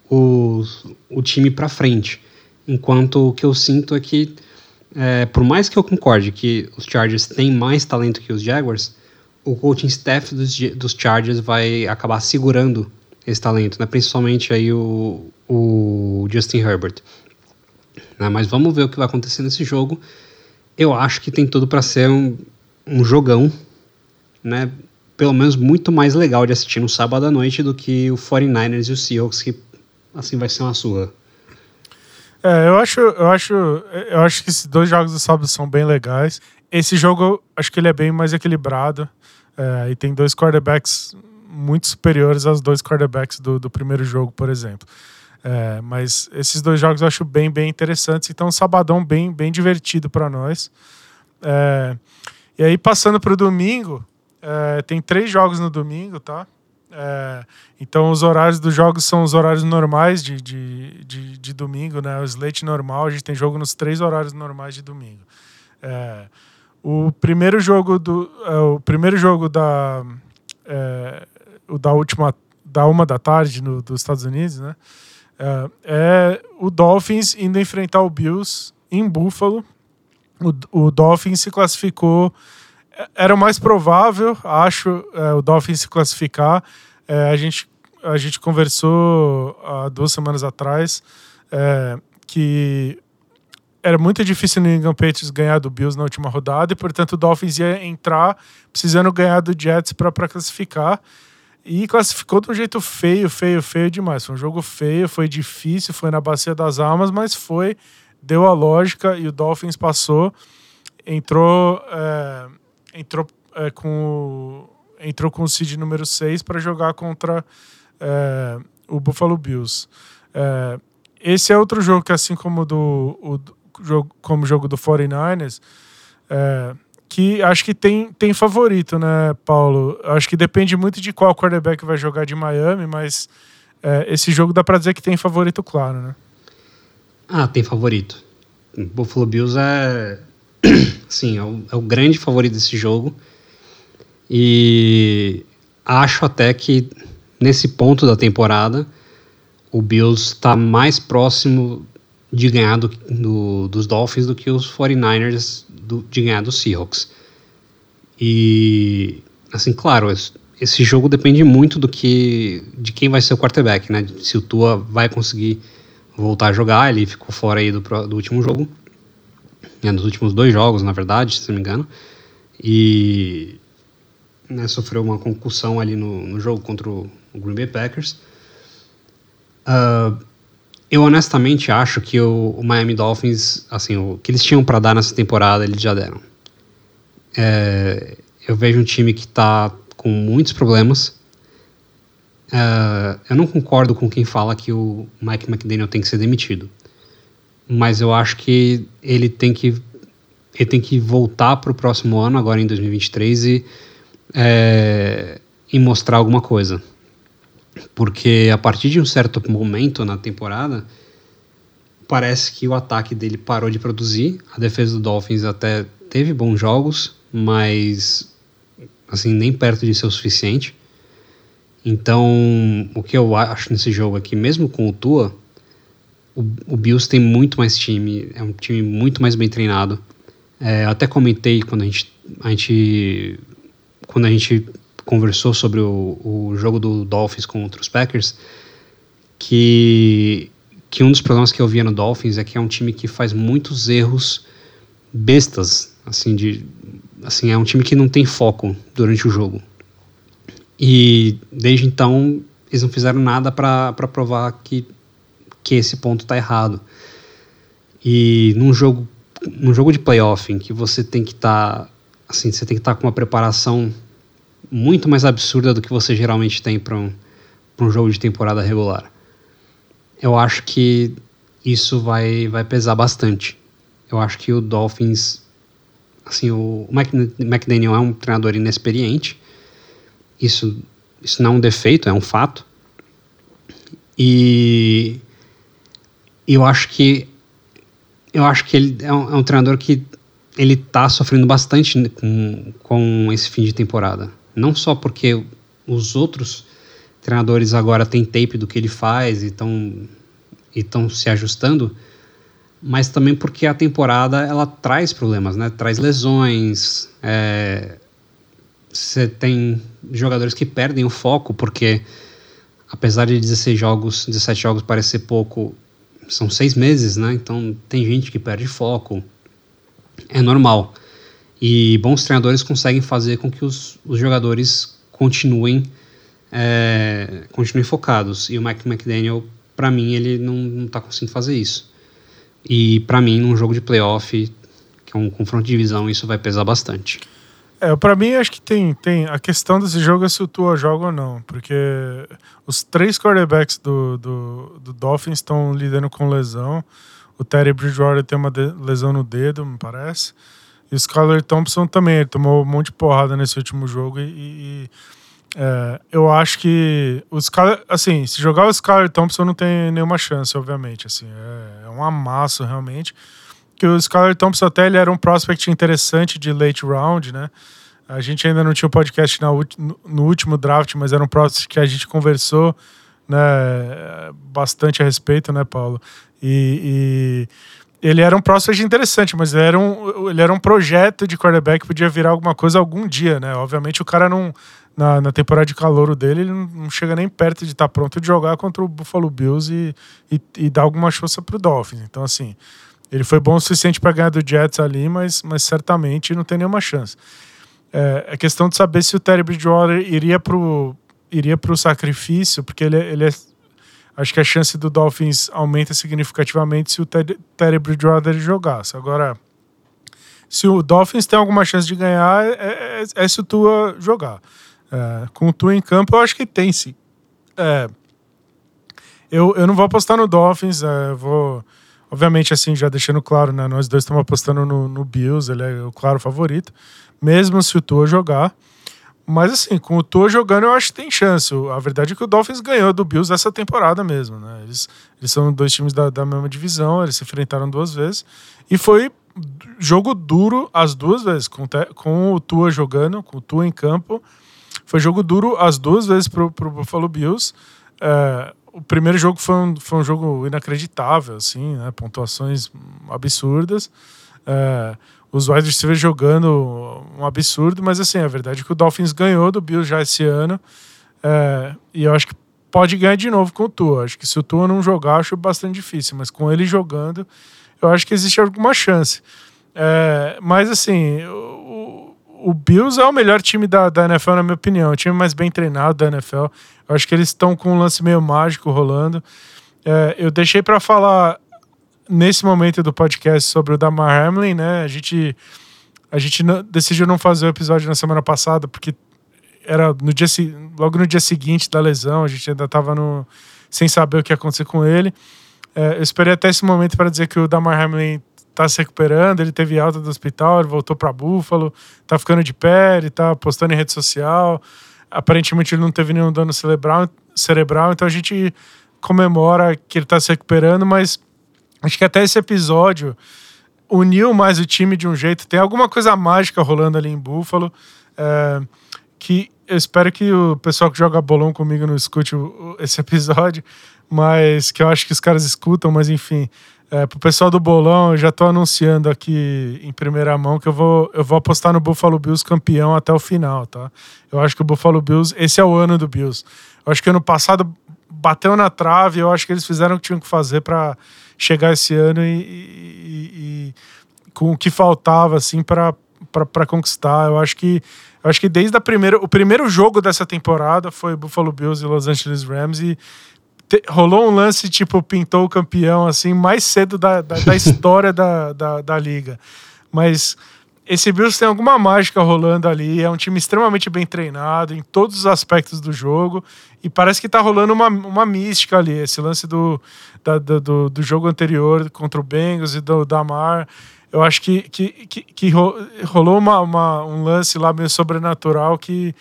o, o time para frente. Enquanto o que eu sinto é que, é, por mais que eu concorde que os Chargers têm mais talento que os Jaguars, o coaching staff dos, dos Chargers vai acabar segurando esse talento, né? principalmente aí o, o Justin Herbert. Né? Mas vamos ver o que vai acontecer nesse jogo. Eu acho que tem tudo para ser um, um jogão, né? Pelo menos muito mais legal de assistir no sábado à noite do que o 49ers e o Seahawks, que assim vai ser uma surra. É, eu acho, eu acho, eu acho que esses dois jogos do sábado são bem legais. Esse jogo, acho que ele é bem mais equilibrado. É, e tem dois quarterbacks muito superiores aos dois quarterbacks do, do primeiro jogo, por exemplo. É, mas esses dois jogos eu acho bem, bem interessantes. Então, um sabadão bem, bem divertido para nós. É, e aí, passando para o domingo, é, tem três jogos no domingo, tá? É, então, os horários dos jogos são os horários normais de, de, de, de, domingo, né? O slate normal, a gente tem jogo nos três horários normais de domingo. É, o primeiro jogo do. É, o primeiro jogo da. É, o da última. Da uma da tarde no, dos Estados Unidos, né? É, é, o Dolphins indo enfrentar o Bills em Buffalo. O, o Dolphins se classificou. Era o mais provável, acho, é, o Dolphins se classificar. É, a, gente, a gente conversou há duas semanas atrás é, que era muito difícil o New England Patriots ganhar do Bills na última rodada e, portanto, o Dolphins ia entrar precisando ganhar do Jets para classificar. E classificou de um jeito feio, feio, feio demais. Foi um jogo feio, foi difícil, foi na Bacia das Almas, mas foi, deu a lógica e o Dolphins passou. Entrou, é, entrou, é, com, entrou com o seed número 6 para jogar contra é, o Buffalo Bills. É, esse é outro jogo que, assim como do, o, jogo, como o jogo do 49ers, é, que acho que tem, tem favorito, né, Paulo? Acho que depende muito de qual quarterback vai jogar de Miami, mas é, esse jogo dá para dizer que tem favorito claro, né? Ah, tem favorito. O Buffalo Bills é, sim, é o, é o grande favorito desse jogo. E acho até que nesse ponto da temporada o Bills está mais próximo de ganhar do, do, dos Dolphins do que os 49ers do, de ganhar dos Seahawks. E, assim, claro, esse jogo depende muito do que de quem vai ser o quarterback, né? Se o Tua vai conseguir voltar a jogar, ele ficou fora aí do, do último jogo, né, dos últimos dois jogos, na verdade, se não me engano, e né, sofreu uma concussão ali no, no jogo contra o Green Bay Packers. Uh, eu honestamente acho que o, o, Miami Dolphins, assim, o que eles tinham para dar nessa temporada, eles já deram. É, eu vejo um time que está com muitos problemas. É, eu não concordo com quem fala que o Mike McDaniel tem que ser demitido, mas eu acho que ele tem que ele tem que voltar para o próximo ano, agora em 2023, e, é, e mostrar alguma coisa porque a partir de um certo momento na temporada, parece que o ataque dele parou de produzir. A defesa do Dolphins até teve bons jogos, mas assim nem perto de ser o suficiente. Então, o que eu acho nesse jogo é que mesmo com o Tua, o, Bills tem muito mais time, é um time muito mais bem treinado. É, até comentei quando a gente, a gente quando a gente conversou sobre o, o jogo do Dolphins contra os Packers, que, que um dos problemas que eu via no Dolphins é que é um time que faz muitos erros bestas, assim, de, assim, é um time que não tem foco durante o jogo. E desde então eles não fizeram nada para provar que, que esse ponto está errado. E num jogo, num jogo de playoff em que você tem que estar tá, assim, você tem que estar tá com uma preparação muito mais absurda do que você geralmente tem para um, um jogo de temporada regular. Eu acho que isso vai, vai pesar bastante. Eu acho que o Dolphins, assim, o McDaniel é um treinador inexperiente. Isso, isso não é um defeito, é um fato. E eu acho que eu acho que ele é um, é um treinador que ele está sofrendo bastante com, com esse fim de temporada. Não só porque os outros treinadores agora têm tape do que ele faz e estão se ajustando, mas também porque a temporada ela traz problemas, né? Traz lesões, você é, tem jogadores que perdem o foco porque apesar de 16 jogos, 17 jogos parecer pouco, são seis meses, né? Então tem gente que perde foco, é normal. E bons treinadores conseguem fazer com que os, os jogadores continuem, é, continuem focados. E o Mike McDaniel, para mim, ele não está conseguindo fazer isso. E para mim, num jogo de playoff, que é um confronto de divisão, isso vai pesar bastante. É, para mim acho que tem, tem a questão desse jogo é se o Tua joga ou não, porque os três quarterbacks do, do, do Dolphins estão lidando com lesão. O Terry Bridgewater tem uma lesão no dedo, me parece. E o Skyler Thompson também, ele tomou um monte de porrada nesse último jogo e, e é, eu acho que os Skyler, assim, se jogar o Skyler Thompson não tem nenhuma chance, obviamente, assim, é, é um amasso realmente que o Skyler Thompson até ele era um prospect interessante de late round, né? A gente ainda não tinha o podcast na, no último draft, mas era um prospect que a gente conversou né, bastante a respeito, né, Paulo? E, e ele era um prospect interessante, mas ele era um, ele era um projeto de quarterback que podia virar alguma coisa algum dia, né? Obviamente o cara não. Na, na temporada de calor dele, ele não chega nem perto de estar pronto de jogar contra o Buffalo Bills e, e, e dar alguma chance pro Dolphins. Então, assim, ele foi bom o suficiente para ganhar do Jets ali, mas, mas certamente não tem nenhuma chance. É, é questão de saber se o Terry Bridgewater iria pro, iria pro sacrifício, porque ele, ele é, acho que a chance do Dolphins aumenta significativamente se o Terry, Terry Bridgewater jogasse. Agora, se o Dolphins tem alguma chance de ganhar, é, é, é se o Tua jogar. É, com o Tua em campo, eu acho que tem sim. É, eu, eu não vou apostar no Dolphins, é, vou Obviamente, assim, já deixando claro, né? Nós dois estamos apostando no, no Bills, ele é o claro favorito, mesmo se o Tua jogar. Mas assim, com o Tua jogando, eu acho que tem chance. A verdade é que o Dolphins ganhou do Bills essa temporada mesmo, né? Eles, eles são dois times da, da mesma divisão, eles se enfrentaram duas vezes. E foi jogo duro as duas vezes, com, com o Tua jogando, com o Tua em campo. Foi jogo duro as duas vezes pro, pro Buffalo Bills. É, o primeiro jogo foi um, foi um jogo inacreditável, assim, né? Pontuações absurdas. É, os wide receivers jogando um absurdo, mas assim, a verdade é que o Dolphins ganhou do Bills já esse ano. É, e eu acho que pode ganhar de novo com o Tua. Acho que se o Tua não jogar, acho bastante difícil, mas com ele jogando, eu acho que existe alguma chance. É, mas assim, o, o Bills é o melhor time da, da NFL, na minha opinião. O time mais bem treinado da NFL. Eu acho que eles estão com um lance meio mágico rolando. É, eu deixei para falar nesse momento do podcast sobre o Damar Hamlin, né? A gente, a gente não, decidiu não fazer o episódio na semana passada porque era no dia, logo no dia seguinte da lesão, a gente ainda estava no, sem saber o que ia acontecer com ele. É, eu esperei até esse momento para dizer que o Damar Hamlin tá se recuperando, ele teve alta do hospital, ele voltou para Buffalo, tá ficando de pé, ele tá postando em rede social. Aparentemente ele não teve nenhum dano cerebral, cerebral então a gente comemora que ele tá se recuperando, mas acho que até esse episódio uniu mais o time de um jeito. Tem alguma coisa mágica rolando ali em Buffalo. É, que eu espero que o pessoal que joga bolão comigo não escute o, esse episódio, mas que eu acho que os caras escutam, mas enfim. É, pro pessoal do bolão, eu já tô anunciando aqui em primeira mão que eu vou, eu vou apostar no Buffalo Bills campeão até o final, tá? Eu acho que o Buffalo Bills, esse é o ano do Bills. Eu acho que ano passado bateu na trave, eu acho que eles fizeram o que tinham que fazer para chegar esse ano e, e, e, com o que faltava, assim, para conquistar. Eu acho que eu acho que desde a primeira, o primeiro jogo dessa temporada foi Buffalo Bills e Los Angeles Rams e te, rolou um lance, tipo, pintou o campeão, assim, mais cedo da, da, da história da, da, da, liga. Mas esse Bills tem alguma mágica rolando ali, é um time extremamente bem treinado em todos os aspectos do jogo, e parece que tá rolando uma, uma mística ali, esse lance do, da, do, do jogo anterior contra o Bengals e do Damar, eu acho que, que, que, que rolou uma, uma, um lance lá meio sobrenatural que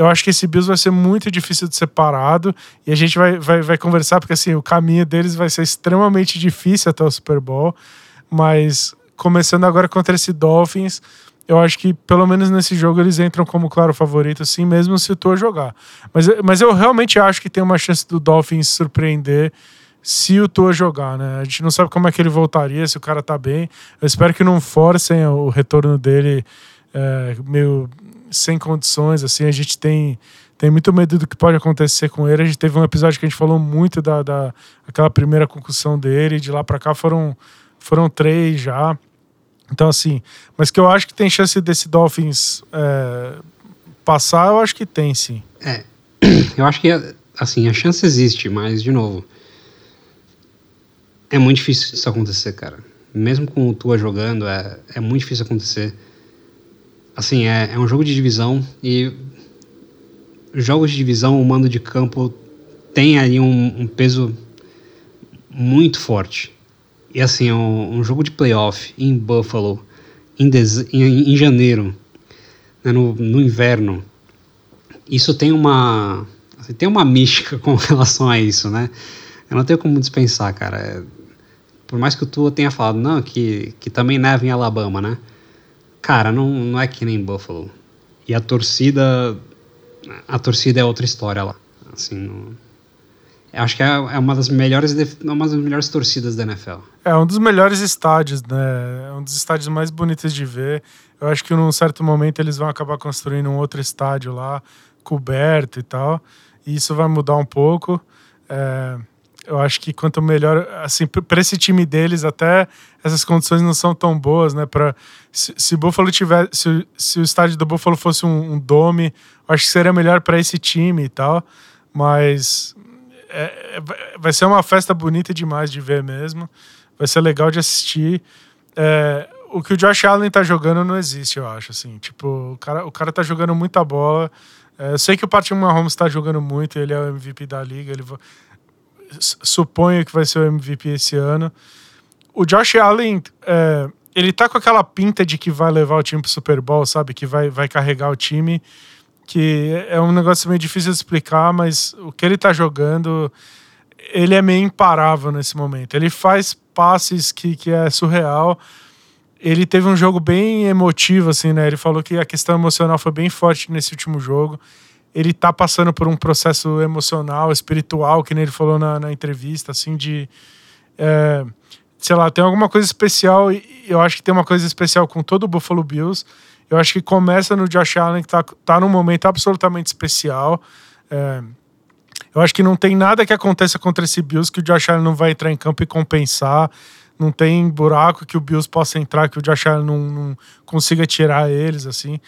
eu acho que esse Bills vai ser muito difícil de ser parado e a gente vai, vai, vai conversar, porque assim, o caminho deles vai ser extremamente difícil até o Super Bowl, mas começando agora contra esse Dolphins, eu acho que pelo menos nesse jogo eles entram como claro favorito, assim, mesmo se o Tua jogar. Mas, mas eu realmente acho que tem uma chance do Dolphins surpreender se o Tua jogar, né? A gente não sabe como é que ele voltaria, se o cara tá bem. Eu espero que não forcem o retorno dele é, meio sem condições, assim, a gente tem, tem muito medo do que pode acontecer com ele. A gente teve um episódio que a gente falou muito da, da aquela primeira concussão dele, de lá para cá foram, foram três já. Então, assim, mas que eu acho que tem chance desse Dolphins é, passar, eu acho que tem, sim. É, eu acho que, assim, a chance existe, mas, de novo, é muito difícil isso acontecer, cara. Mesmo com o Tua jogando, é, é muito difícil acontecer assim, é, é um jogo de divisão e jogos de divisão, o mando de campo tem ali um, um peso muito forte. E assim, um, um, jogo de playoff em Buffalo, em, em, em janeiro, né, no, no inverno, isso tem uma assim, tem uma mística com relação a isso, né? Eu não tenho como dispensar, cara. É, por mais que o Tua tenha falado, não, que, que também neva em Alabama, né? Cara, não, não é que nem Buffalo. E a torcida. A torcida é outra história lá. Assim, não, acho que é, é uma das melhores uma das melhores torcidas da NFL. É um dos melhores estádios, né? É um dos estádios mais bonitos de ver. Eu acho que num certo momento eles vão acabar construindo um outro estádio lá, coberto e tal. E isso vai mudar um pouco. É, eu acho que quanto melhor, assim, para esse time deles, até essas condições não são tão boas, né? Para se, se Buffalo tiver, se, se, o estádio do Buffalo fosse um, um dome, acho que seria melhor para esse time e tal. Mas é, é, vai ser uma festa bonita demais de ver mesmo. Vai ser legal de assistir. É, o que o Josh Allen tá jogando não existe, eu acho. Assim, tipo, o cara, o cara tá jogando muita bola. É, eu sei que o Patrick Mahomes está jogando muito, ele é o MVP da liga. Ele suponho que vai ser o MVP esse ano. O Josh Allen, é, ele tá com aquela pinta de que vai levar o time pro Super Bowl, sabe? Que vai, vai carregar o time. Que é um negócio meio difícil de explicar, mas o que ele tá jogando, ele é meio imparável nesse momento. Ele faz passes que, que é surreal. Ele teve um jogo bem emotivo, assim, né? Ele falou que a questão emocional foi bem forte nesse último jogo ele tá passando por um processo emocional, espiritual, que nem ele falou na, na entrevista, assim, de. É, sei lá, tem alguma coisa especial, e eu acho que tem uma coisa especial com todo o Buffalo Bills. Eu acho que começa no Josh Allen, que tá, tá num momento absolutamente especial. É, eu acho que não tem nada que aconteça contra esse Bills que o Josh Allen não vai entrar em campo e compensar. Não tem buraco que o Bills possa entrar que o Josh Allen não, não consiga tirar eles, assim.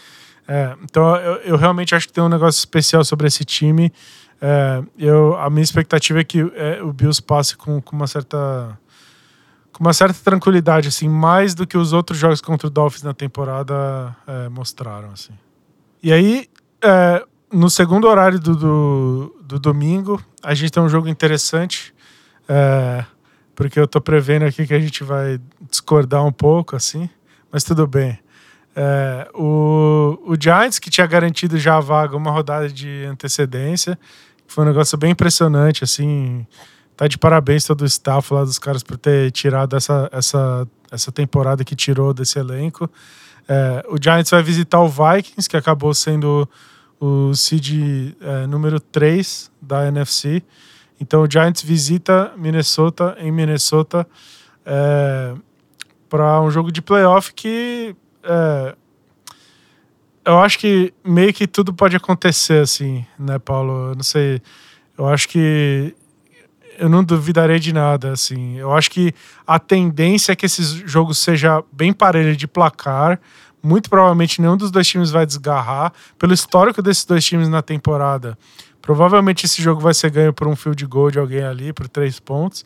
É, então eu, eu, realmente acho que tem um negócio especial sobre esse time. É, eu, a minha expectativa é que é, o Bills passe com, com uma certa com uma certa tranquilidade, assim, mais do que os outros jogos contra o Dolphins na temporada é, mostraram, assim. E aí, é, no segundo horário do, do, do, domingo, a gente tem um jogo interessante, é, porque eu tô prevendo aqui que a gente vai discordar um pouco, assim, mas tudo bem. É, o, o Giants, que tinha garantido já a vaga uma rodada de antecedência, foi um negócio bem impressionante, assim. Tá de parabéns todo o staff lá dos caras por ter tirado essa, essa, essa temporada que tirou desse elenco. É, o Giants vai visitar o Vikings, que acabou sendo o seed é, número 3 da NFC. Então o Giants visita Minnesota em Minnesota é, para um jogo de playoff que é, eu acho que meio que tudo pode acontecer, assim, né, Paulo? Eu não sei. Eu acho que eu não duvidarei de nada, assim. Eu acho que a tendência é que esse jogo seja bem parelho de placar. Muito provavelmente nenhum dos dois times vai desgarrar. Pelo histórico desses dois times na temporada, provavelmente esse jogo vai ser ganho por um field goal de alguém ali, por três pontos.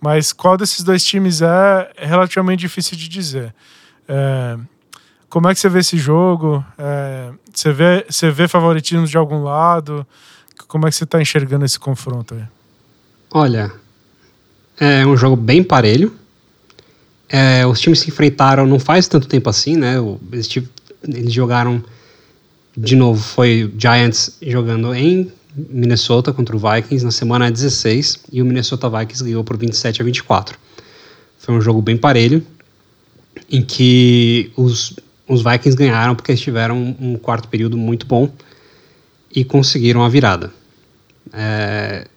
Mas qual desses dois times é, é relativamente difícil de dizer. É, como é que você vê esse jogo? É, você, vê, você vê favoritismo de algum lado? Como é que você está enxergando esse confronto aí? Olha, é um jogo bem parelho. É, os times se enfrentaram não faz tanto tempo assim, né? Eles, eles jogaram de novo, foi o Giants jogando em Minnesota contra o Vikings na semana 16 e o Minnesota Vikings ganhou por 27 a 24. Foi um jogo bem parelho em que os os Vikings ganharam porque eles tiveram um, quarto período muito bom e conseguiram a virada. É,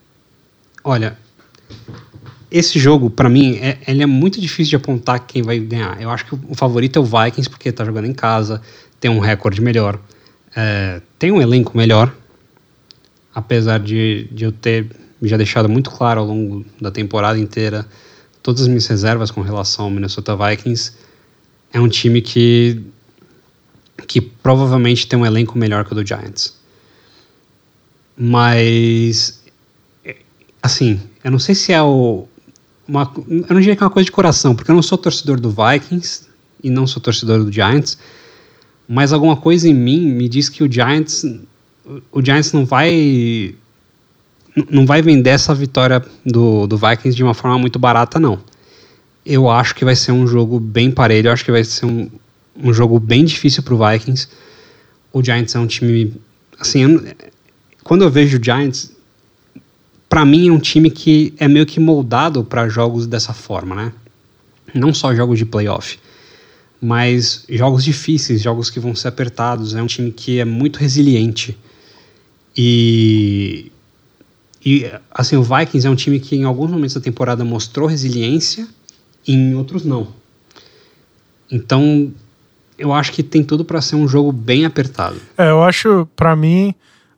olha, esse jogo, para mim, é, ele é muito difícil de apontar quem vai ganhar. Eu acho que o favorito é o Vikings, porque tá jogando em casa, tem um recorde melhor, é, tem um elenco melhor, apesar de, de eu ter já deixado muito claro ao longo da temporada inteira todas as minhas reservas com relação ao Minnesota Vikings. É um time que que provavelmente tem um elenco melhor que o do Giants. Mas, assim, eu não sei se é o. Uma, eu não diria que é uma coisa de coração, porque eu não sou torcedor do Vikings e não sou torcedor do Giants, Mas alguma coisa em mim me diz que o Giants, o Giants não vai não vai vender essa vitória do, do Vikings de uma forma muito barata, não. Eu acho que vai ser um jogo bem parelho, eu acho que vai ser um, um jogo bem difícil para o Vikings. O Giants é um time. Assim, eu, quando eu vejo o Giants, para mim é um time que é meio que moldado para jogos dessa forma, né? Não só jogos de playoff, mas jogos difíceis, jogos que vão ser apertados. É um time que é muito resiliente. E, e assim, o Vikings é um time que em alguns momentos da temporada mostrou resiliência e em outros não. Então, eu acho que tem tudo para ser um jogo bem apertado. É, eu acho, para mim,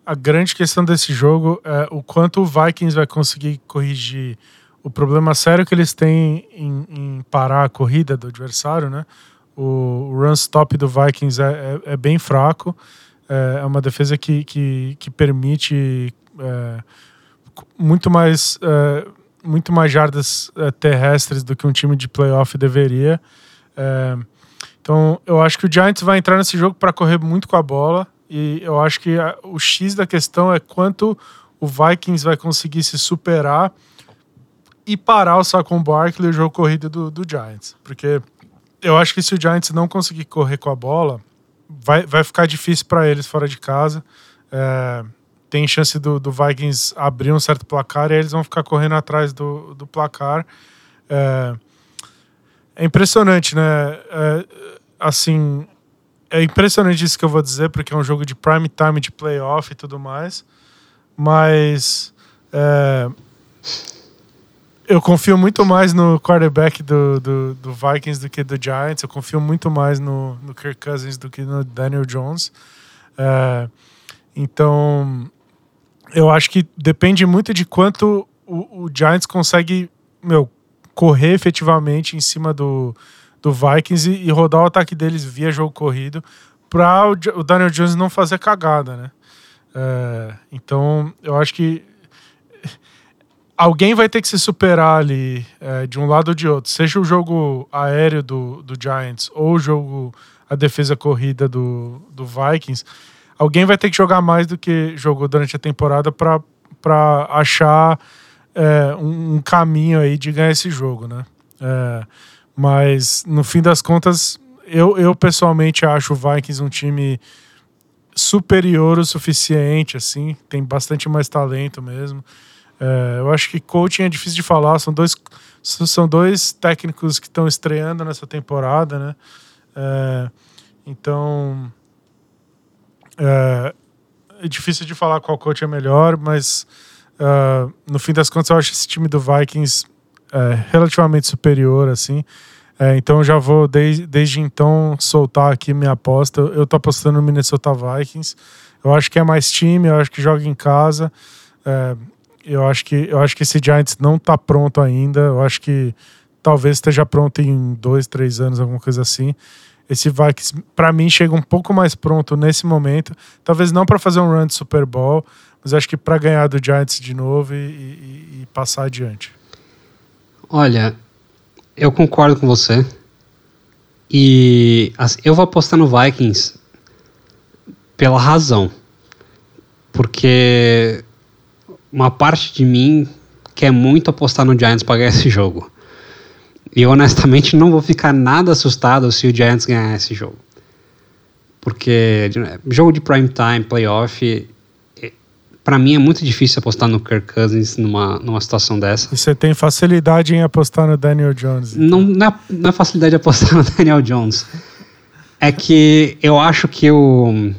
a grande questão desse jogo é o quanto o Vikings vai conseguir corrigir o problema sério que eles têm em, em parar a corrida do adversário, né? O, run stop do Vikings é, é, é bem fraco. É, é, uma defesa que, que, que permite é, muito mais é, muito mais jardas é, terrestres do que um time de playoff deveria. É, então, eu acho que o Giants vai entrar nesse jogo para correr muito com a bola e eu acho que a, o X da questão é quanto o Vikings vai conseguir se superar e parar o Saquon Barkley e o jogo corrido do, do Giants. Porque eu acho que se o Giants não conseguir correr com a bola, vai, vai ficar difícil para eles fora de casa. É, tem chance do, do, Vikings abrir um certo placar e eles vão ficar correndo atrás do, do placar. É, é impressionante, né? É, assim, é impressionante isso que eu vou dizer, porque é um jogo de prime time, de playoff e tudo mais. Mas é, eu confio muito mais no quarterback do, do, do, Vikings do que do Giants. Eu confio muito mais no, no Kirk Cousins do que no Daniel Jones. É, então, eu acho que depende muito de quanto o, o, Giants consegue meu, correr efetivamente em cima do, do Vikings e, e rodar o ataque deles via jogo corrido para o, o, Daniel Jones não fazer cagada, né? É, então, eu acho que alguém vai ter que se superar ali é, de um lado ou de outro. Seja o jogo aéreo do, do Giants ou o jogo, a defesa corrida do, do Vikings, alguém vai ter que jogar mais do que jogou durante a temporada para achar é, um, um, caminho aí de ganhar esse jogo, né? É, mas no fim das contas, eu, eu pessoalmente acho o Vikings um time superior o suficiente, assim, tem bastante mais talento mesmo. É, eu acho que coaching é difícil de falar, são dois, são dois técnicos que estão estreando nessa temporada, né? É, então é, é, difícil de falar qual coach é melhor, mas uh, no fim das contas eu acho esse time do Vikings é, relativamente superior, assim. É, então já vou desde, desde então soltar aqui minha aposta. Eu tô apostando no Minnesota Vikings. Eu acho que é mais time, eu acho que joga em casa. É, eu acho que eu acho que esse Giants não está pronto ainda. Eu acho que talvez esteja pronto em dois, três anos, alguma coisa assim. Esse Vikings, para mim, chega um pouco mais pronto nesse momento. Talvez não para fazer um run de Super Bowl, mas acho que para ganhar do Giants de novo e, e, e passar adiante. Olha, eu concordo com você. E assim, eu vou apostar no Vikings pela razão. Porque uma parte de mim quer muito apostar no Giants para ganhar esse jogo. E honestamente não vou ficar nada assustado se o Giants ganhar esse jogo. Porque jogo de prime time, playoff, para mim é muito difícil apostar no Kirk Cousins numa, numa situação dessa. E você tem facilidade em apostar no Daniel Jones? Então. Não, não, é, não é facilidade de apostar no Daniel Jones. É que eu acho que o.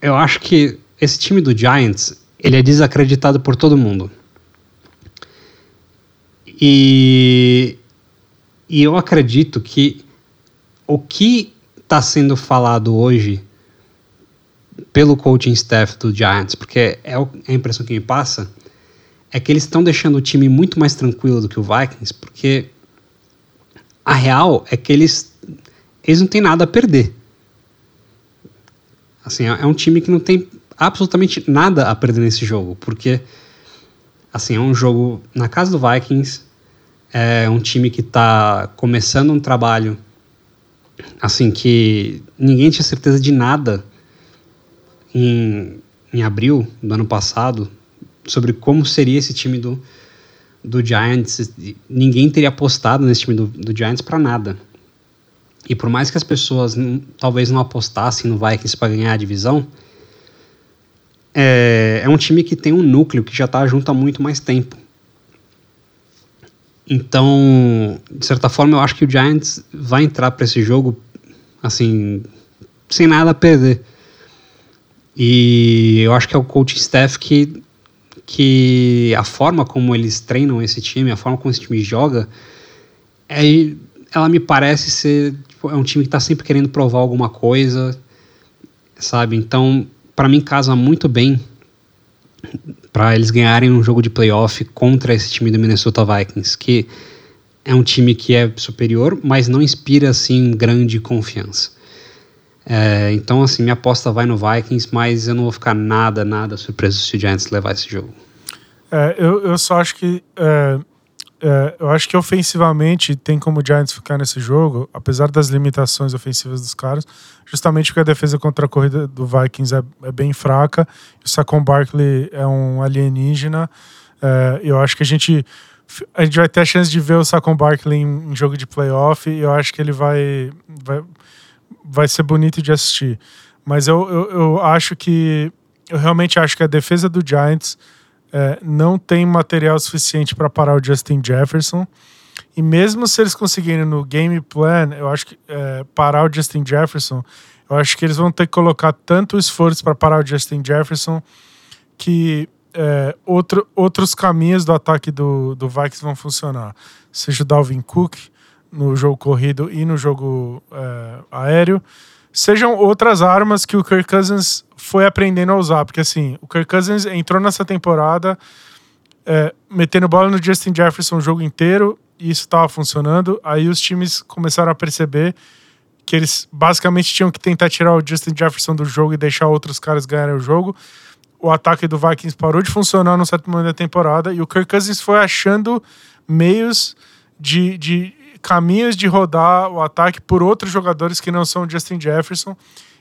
Eu acho que esse time do Giants ele é desacreditado por todo mundo. E, e eu acredito que o que está sendo falado hoje pelo coaching staff do Giants, porque é, é a impressão que me passa, é que eles estão deixando o time muito mais tranquilo do que o Vikings, porque a real é que eles, eles não têm nada a perder. Assim, é um time que não tem absolutamente nada a perder nesse jogo, porque assim, é um jogo na casa do Vikings, é um time que está começando um trabalho assim, que ninguém tinha certeza de nada em, em abril do ano passado sobre como seria esse time do, do Giants. Ninguém teria apostado nesse time do, do Giants para nada. E por mais que as pessoas talvez não apostassem no Vikings para ganhar a divisão, é, é um time que tem um núcleo que já está junto há muito mais tempo. Então, de certa forma, eu acho que o Giants vai entrar para esse jogo assim, sem nada a perder. E eu acho que é o coaching staff que, que a forma como eles treinam esse time, a forma como esse time joga, é, ela me parece ser tipo, é um time que está sempre querendo provar alguma coisa, sabe? Então, para mim casa muito bem para eles ganharem um jogo de playoff contra esse time do Minnesota Vikings, que é um time que é superior, mas não inspira assim grande confiança. É, então, assim, minha aposta vai no Vikings, mas eu não vou ficar nada, nada surpreso se o Giants levar esse jogo. É, eu, eu só acho que. É, é, eu acho que ofensivamente tem como o Giants ficar nesse jogo, apesar das limitações ofensivas dos caras, justamente porque a defesa contra a corrida do Vikings é, é bem fraca. O Saquon Barkley é um alienígena. É, eu acho que a gente a gente vai ter a chance de ver o Saquon Barkley em, em, jogo de playoff e eu acho que ele vai, vai, vai ser bonito de assistir. Mas eu, eu, eu acho que. Eu realmente acho que a defesa do Giants é, não tem material suficiente para parar o Justin Jefferson. E mesmo se eles conseguirem no game plan, eu acho que é, parar o Justin Jefferson, eu acho que eles vão ter que colocar tanto esforço para parar o Justin Jefferson que é, outro, outros caminhos do ataque do, do Vikings vão funcionar. Seja o Dalvin Cook no jogo corrido e no jogo é, aéreo. Sejam outras armas que o Kirk Cousins foi aprendendo a usar. Porque assim, o Kirk Cousins entrou nessa temporada é, metendo bola no Justin Jefferson o jogo inteiro e isso estava funcionando. Aí os times começaram a perceber que eles basicamente tinham que tentar tirar o Justin Jefferson do jogo e deixar outros caras ganharem o jogo o ataque do Vikings parou de funcionar num certo momento da temporada e o Kirk Cousins foi achando meios de, de caminhos de rodar o ataque por outros jogadores que não são Justin Jefferson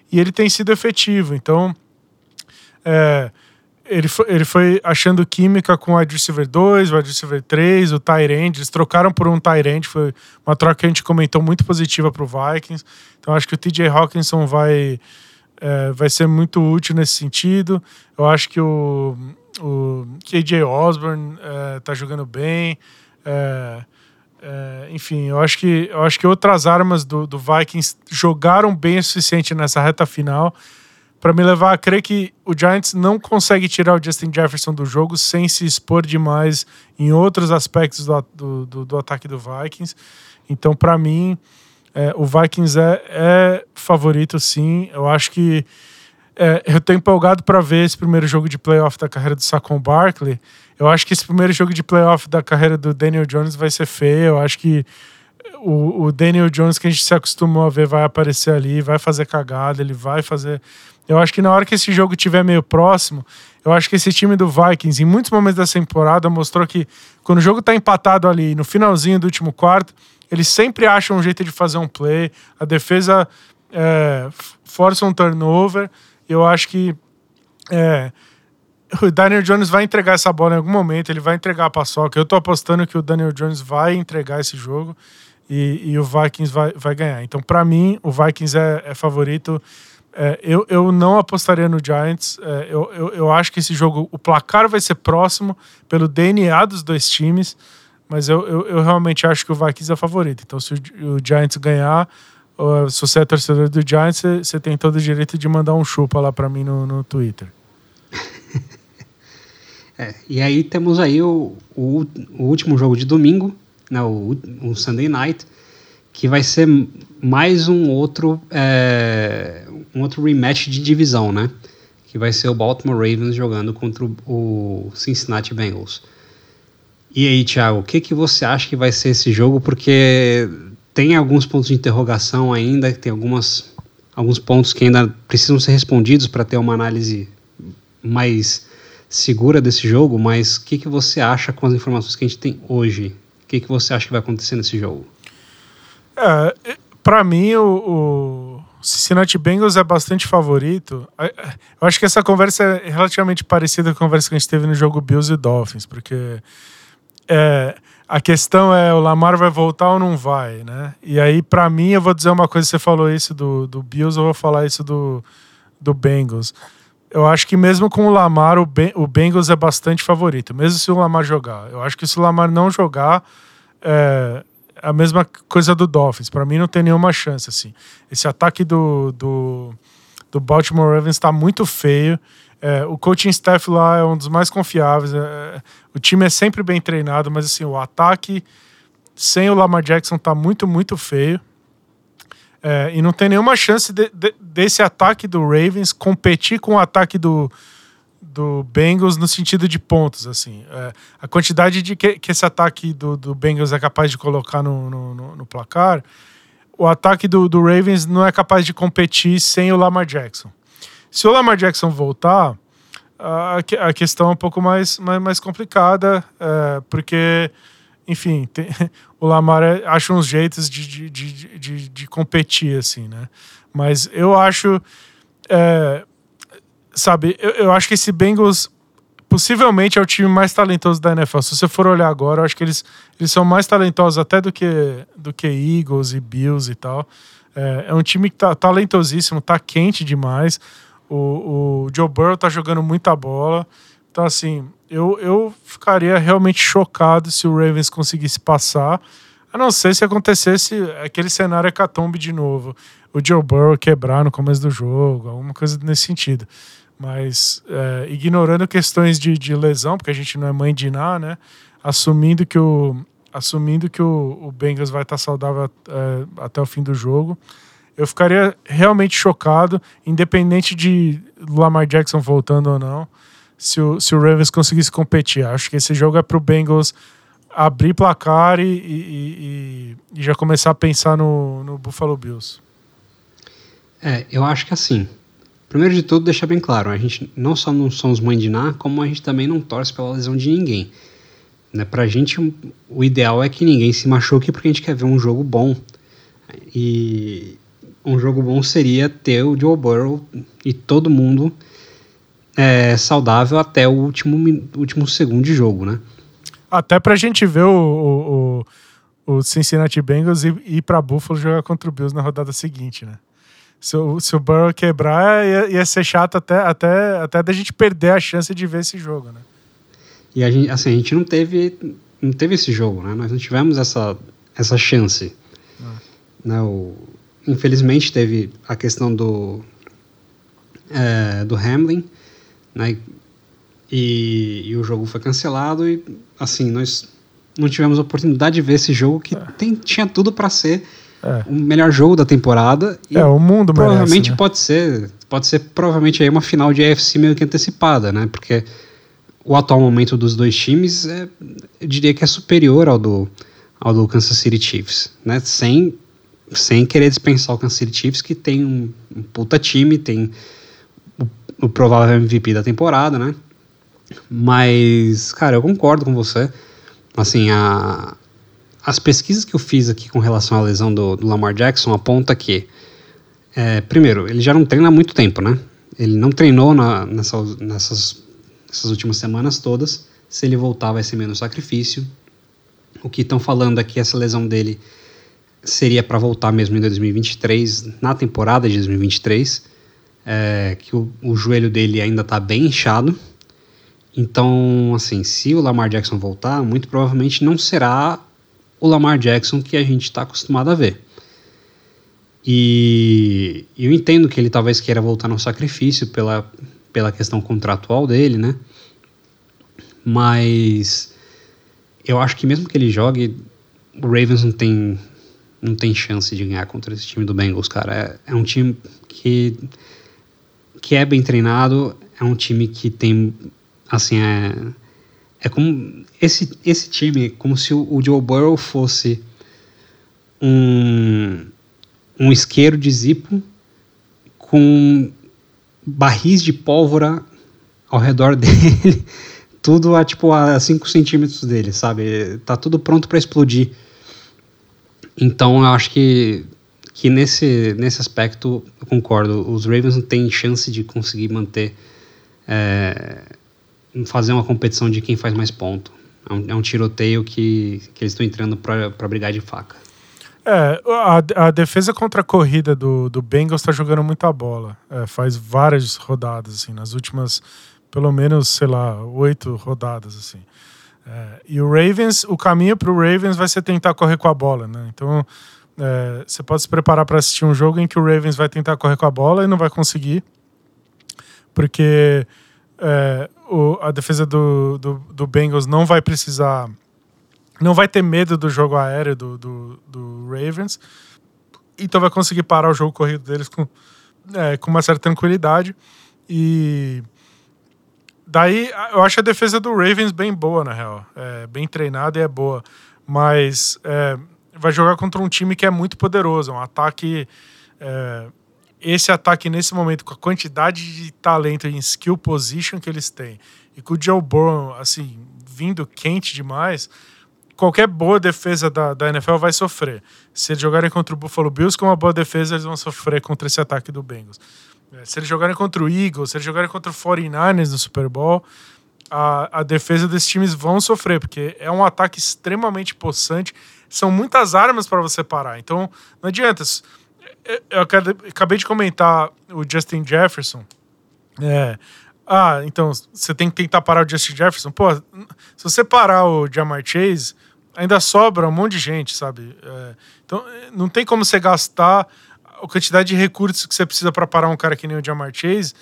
e ele tem sido efetivo. Então, é, ele, foi, ele foi achando química com o wide receiver 2, o wide receiver 3, o Tyrande. Eles trocaram por um Tyrande, foi uma troca que a gente comentou muito positiva para o Vikings. Então, acho que o TJ Hawkinson vai é, vai ser muito útil nesse sentido. Eu acho que o, o KJ Osborne está é, jogando bem. É, é, enfim, eu acho que, eu acho que outras armas do, do Vikings jogaram bem o suficiente nessa reta final para me levar a crer que o Giants não consegue tirar o Justin Jefferson do jogo sem se expor demais em outros aspectos do, do, do, do ataque do Vikings. Então, para mim, é, o Vikings é, é, favorito, sim. Eu acho que é, eu tô empolgado para ver esse primeiro jogo de playoff da carreira do Saquon Barkley. Eu acho que esse primeiro jogo de playoff da carreira do Daniel Jones vai ser feio. Eu acho que o, o Daniel Jones que a gente se acostumou a ver vai aparecer ali, vai fazer cagada, ele vai fazer. Eu acho que na hora que esse jogo estiver meio próximo, eu acho que esse time do Vikings, em muitos momentos da temporada, mostrou que quando o jogo tá empatado ali no finalzinho do último quarto, eles sempre acham um jeito de fazer um play. A defesa é, força um turnover. Eu acho que é, o Daniel Jones vai entregar essa bola em algum momento, ele vai entregar a paçoca. Eu tô apostando que o Daniel Jones vai entregar esse jogo e, e o Vikings vai, vai ganhar. Então, para mim, o Vikings é, é favorito. É, eu, eu não apostaria no Giants. É, eu, eu, eu acho que esse jogo, o placar vai ser próximo pelo DNA dos dois times. Mas eu, eu, eu, realmente acho que o Vikings é favorito. Então, se o, o Giants ganhar, se você é torcedor do Giants, você, tem todo o direito de mandar um chupa lá para mim no, no Twitter. é, e aí temos aí o, o, o, último jogo de domingo, né, o, o Sunday Night, que vai ser mais um outro, é, um outro rematch de divisão, né? Que vai ser o Baltimore Ravens jogando contra o Cincinnati Bengals. E aí, Thiago, o que, que você acha que vai ser esse jogo? Porque tem alguns pontos de interrogação ainda, tem algumas, alguns pontos que ainda precisam ser respondidos para ter uma análise mais segura desse jogo, mas o que, que você acha com as informações que a gente tem hoje? O que, que você acha que vai acontecer nesse jogo? É, para mim, o, o Cincinnati Bengals é bastante favorito. Eu acho que essa conversa é relativamente parecida com a conversa que a gente teve no jogo Bills e Dolphins, porque é, a questão é o Lamar vai voltar ou não vai, né? E aí, para mim, eu vou dizer uma coisa, você falou isso do, do Bills, eu vou falar isso do, do Bengals. Eu acho que mesmo com o Lamar, o, ben, o Bengals é bastante favorito, mesmo se o Lamar jogar. Eu acho que se o Lamar não jogar, é a mesma coisa do Dolphins. Para mim, não tem nenhuma chance, assim. Esse ataque do, do, do Baltimore Ravens está muito feio. É, o coaching staff lá é um dos mais confiáveis. É, o time é sempre bem treinado, mas assim, o ataque sem o Lamar Jackson tá muito, muito feio. É, e não tem nenhuma chance de, de, desse ataque do Ravens competir com o ataque do, do Bengals no sentido de pontos. assim é, A quantidade de que, que esse ataque do, do Bengals é capaz de colocar no, no, no placar, o ataque do, do Ravens não é capaz de competir sem o Lamar Jackson. Se o Lamar Jackson voltar, a, a questão é um pouco mais, mais, mais complicada, é, porque, enfim, tem, o Lamar é, acha uns jeitos de, de, de, de, competir, assim, né? Mas eu acho. É, sabe, eu, eu acho que esse Bengals possivelmente é o time mais talentoso da NFL. Se você for olhar agora, eu acho que eles, eles são mais talentosos até do que, do que Eagles e Bills e tal. É, é um time que tá talentosíssimo, tá quente demais. O, o Joe Burrow tá jogando muita bola. Então, assim, eu, eu ficaria realmente chocado se o Ravens conseguisse passar. A não ser se acontecesse aquele cenário hecatombe de novo. O Joe Burrow quebrar no começo do jogo, alguma coisa nesse sentido. Mas é, ignorando questões de, de, lesão, porque a gente não é mãe de nada, né? Assumindo que o, assumindo que o, o Bengals vai estar saudável é, até o fim do jogo, eu ficaria realmente chocado, independente de Lamar Jackson voltando ou não, se o, se o Ravens conseguisse competir. Acho que esse jogo é para o Bengals abrir placar e, e, e, e, já começar a pensar no, no Buffalo Bills. É, eu acho que assim. Primeiro de tudo, deixar bem claro, a gente não só não somos mãe de Ná, como a gente também não torce pela lesão de ninguém. Né? Pra gente, o ideal é que ninguém se machuque porque a gente quer ver um jogo bom. E, um jogo bom seria ter o Joe Burrow e todo mundo é, saudável até o último, último segundo de jogo, né? Até pra gente ver o, o, o Cincinnati Bengals ir, ir pra Buffalo jogar contra o Bills na rodada seguinte, né? Se o, se o Burrow quebrar, ia, ia ser chato até, até, até da gente perder a chance de ver esse jogo, né? E a gente, assim, a gente não teve, não teve esse jogo, né? Nós não tivemos essa, essa chance. Ah. Né? O, infelizmente teve a questão do é, do Hamlin, né? E, e, o jogo foi cancelado e assim nós não tivemos oportunidade de ver esse jogo que é. tem, tinha tudo para ser é. o melhor jogo da temporada. É o mundo provavelmente merece, né? pode ser pode ser provavelmente aí uma final de AFC meio que antecipada, né? Porque o atual momento dos dois times é, eu diria que é superior ao do ao do Kansas City Chiefs, né? Sem sem querer dispensar o Kansas City Chiefs, que tem um, um puta time, tem o, provável MVP da temporada, né? Mas, cara, eu concordo com você. Assim, a, as pesquisas que eu fiz aqui com relação à lesão do, do Lamar Jackson aponta que, é, primeiro, ele já não treina há muito tempo, né? Ele não treinou na, nessa, nessas, nessas últimas semanas todas. Se ele voltar, vai ser menos sacrifício. O que estão falando aqui, essa lesão dele seria para voltar mesmo em 2023, na temporada de 2023, é, que o, o, joelho dele ainda está bem inchado. Então, assim, se o Lamar Jackson voltar, muito provavelmente não será o Lamar Jackson que a gente está acostumado a ver. E eu entendo que ele talvez queira voltar no sacrifício pela, pela questão contratual dele, né? Mas eu acho que mesmo que ele jogue, o Ravens não tem não tem chance de ganhar contra esse time do Bengals, cara. É, é um time que, que é bem treinado, é um time que tem, assim, é, é como, esse, esse time, como se o, Joe Burrow fosse um, um isqueiro de zipo com barris de pólvora ao redor dele, tudo a tipo a 5 centímetros dele, sabe? Tá tudo pronto para explodir. Então eu acho que, que nesse, nesse aspecto eu concordo. Os Ravens não têm chance de conseguir manter. É, fazer uma competição de quem faz mais ponto. É um, é um tiroteio que, que eles estão entrando para brigar de faca. É, a, a defesa contra a corrida do, do Bengals está jogando muita bola. É, faz várias rodadas, assim, nas últimas, pelo menos, sei lá, oito rodadas, assim. É, e o Ravens, o caminho para o Ravens vai ser tentar correr com a bola, né? Então, é, você pode se preparar para assistir um jogo em que o Ravens vai tentar correr com a bola e não vai conseguir, porque é, o, a defesa do, do, do, Bengals não vai precisar, não vai ter medo do jogo aéreo do, do, do Ravens, então vai conseguir parar o jogo corrido deles com, é, com uma certa tranquilidade e Daí, eu acho a defesa do Ravens bem boa, na real. É, bem treinada e é boa. Mas é, vai jogar contra um time que é muito poderoso. Um ataque. É, esse ataque, nesse momento, com a quantidade de talento em skill position que eles têm, e com o Joe Burrow, assim, vindo quente demais, qualquer boa defesa da, da NFL vai sofrer. Se eles jogarem contra o Buffalo Bills com uma boa defesa, eles vão sofrer contra esse ataque do Bengals. É, se eles jogarem contra o Eagles, se eles jogarem contra o 49ers no Super Bowl, a, a defesa desses times vão sofrer, porque é um ataque extremamente possante. São muitas armas para você parar. Então, não adianta. Eu acabei de comentar o Justin Jefferson. É, ah, então você tem que tentar parar o Justin Jefferson. Pô, se você parar o Jamar Chase, ainda sobra um monte de gente, sabe? É, então, não tem como você gastar a quantidade de recursos que você precisa para parar um cara que nem o Jamar Chase,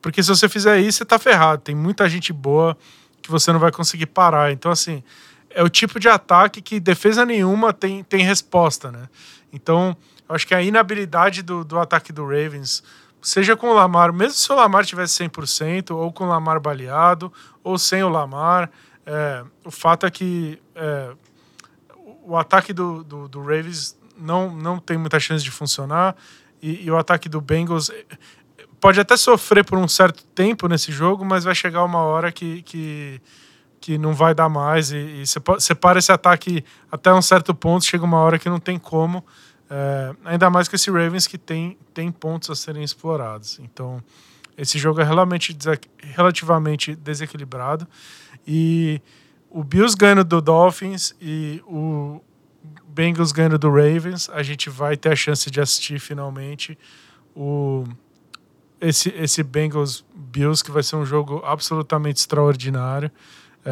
porque se você fizer isso, você tá ferrado. Tem muita gente boa que você não vai conseguir parar. Então, assim, é o tipo de ataque que defesa nenhuma tem, tem resposta, né? Então, eu acho que a inabilidade do, do ataque do Ravens, seja com o Lamar, mesmo se o Lamar tivesse 100%, ou com o Lamar baleado, ou sem o Lamar, é, o fato é que é, o ataque do, do, do Ravens não, não tem muita chance de funcionar. E, e, o ataque do Bengals eh, pode até sofrer por um certo tempo nesse jogo, mas vai chegar uma hora que, que, que não vai dar mais. E, você para esse ataque até um certo ponto, chega uma hora que não tem como. É, ainda mais que esse Ravens que tem, tem pontos a serem explorados. Então, esse jogo é relativamente, relativamente desequilibrado. E o Bills ganhando do Dolphins e o, Bengals ganhando do Ravens, a gente vai ter a chance de assistir finalmente o esse, esse Bengals Bills, que vai ser um jogo absolutamente extraordinário.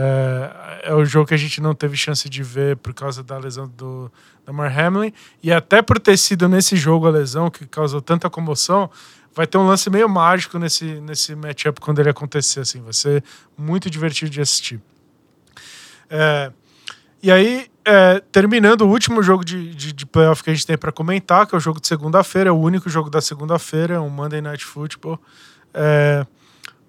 É, é o jogo que a gente não teve chance de ver por causa da lesão do Damar Hamlin. E até por ter sido nesse jogo a lesão que causou tanta comoção, vai ter um lance meio mágico nesse, nesse matchup quando ele acontecer. Assim, vai ser muito divertido de assistir. É, e aí, é, terminando o último jogo de, de, de, playoff que a gente tem para comentar, que é o jogo de segunda-feira, é o único jogo da segunda-feira, é um Monday Night Football. É,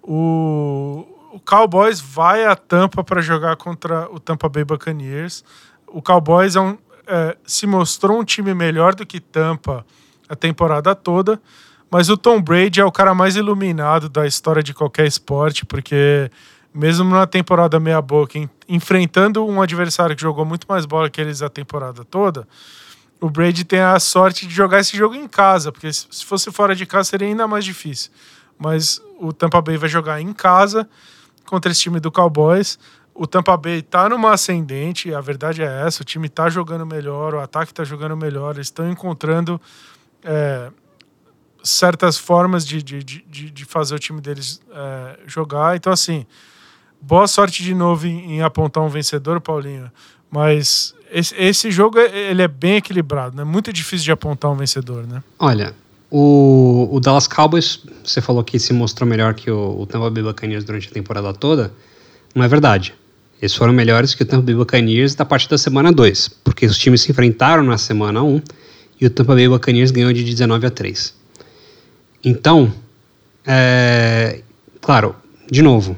o, o Cowboys vai a Tampa para jogar contra o Tampa Bay Buccaneers. O Cowboys é um, é, se mostrou um time melhor do que Tampa a temporada toda, mas o Tom Brady é o cara mais iluminado da história de qualquer esporte, porque mesmo na temporada meia boca, enfrentando um adversário que jogou muito mais bola que eles a temporada toda, o Brady tem a sorte de jogar esse jogo em casa, porque se fosse fora de casa seria ainda mais difícil. Mas o Tampa Bay vai jogar em casa contra esse time do Cowboys. O Tampa Bay tá numa ascendente, a verdade é essa, o time tá jogando melhor, o ataque tá jogando melhor, eles estão encontrando é, certas formas de, de, de, de, fazer o time deles é, jogar. Então, assim, boa sorte de novo em, em apontar um vencedor, Paulinho. Mas esse, esse, jogo ele é bem equilibrado, né? Muito difícil de apontar um vencedor, né? Olha, o, o Dallas Cowboys, você falou que se mostrou melhor que o, o Tampa Bay Buccaneers durante a temporada toda. Não é verdade. Eles foram melhores que o Tampa Bay Buccaneers da partir da semana 2, porque os times se enfrentaram na semana 1 um, e o Tampa Bay Buccaneers ganhou de 19 a 3. Então, é, claro, de novo,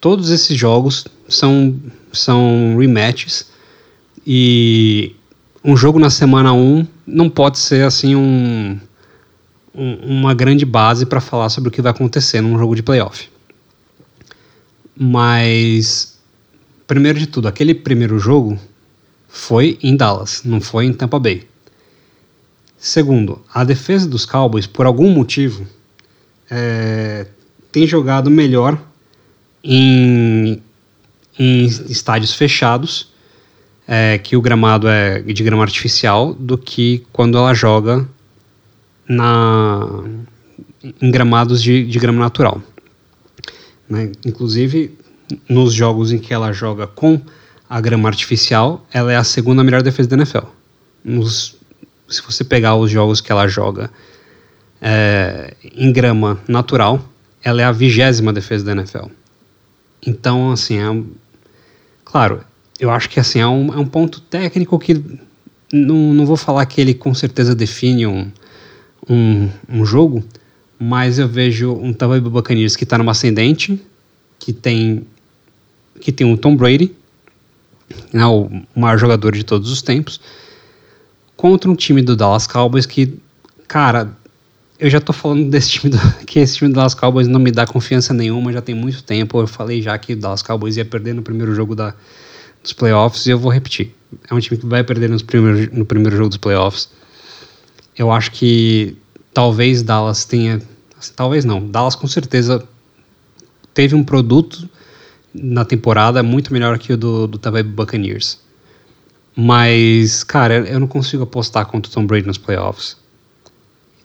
todos esses jogos são, são rematches e um jogo na semana 1 não pode ser assim um, um uma grande base para falar sobre o que vai acontecer num jogo de playoff. Mas primeiro de tudo, aquele primeiro jogo foi em Dallas, não foi em Tampa Bay. Segundo, a defesa dos Cowboys, por algum motivo, é, tem jogado melhor em, em estádios fechados, é, que o gramado é de grama artificial, do que quando ela joga na, em gramados de, de grama natural. Né? Inclusive, nos jogos em que ela joga com a grama artificial, ela é a segunda melhor defesa da NFL. Nos, se você pegar os jogos que ela joga é, em grama natural, ela é a vigésima defesa da NFL. Então, assim, é, claro, eu acho que assim, é um, é um ponto técnico que não, não vou falar que ele com certeza define um, um, um jogo, mas eu vejo um Tampa Bay Buccaneers que está numa ascendente, que tem que tem o Tom Brady, né, o maior jogador de todos os tempos, contra um time do Dallas Cowboys que, cara, eu já tô falando desse time do, que esse time do Dallas Cowboys não me dá confiança nenhuma já tem muito tempo. Eu falei já que o Dallas Cowboys ia perder no primeiro jogo da, dos playoffs e eu vou repetir. É um time que vai perder nos primeiros, no primeiro jogo dos playoffs. Eu acho que talvez Dallas tenha. Talvez não. Dallas com certeza teve um produto na temporada muito melhor que o do, do Tampa Bay Buccaneers. Mas, cara, eu não consigo apostar contra o Tom Brady nos playoffs.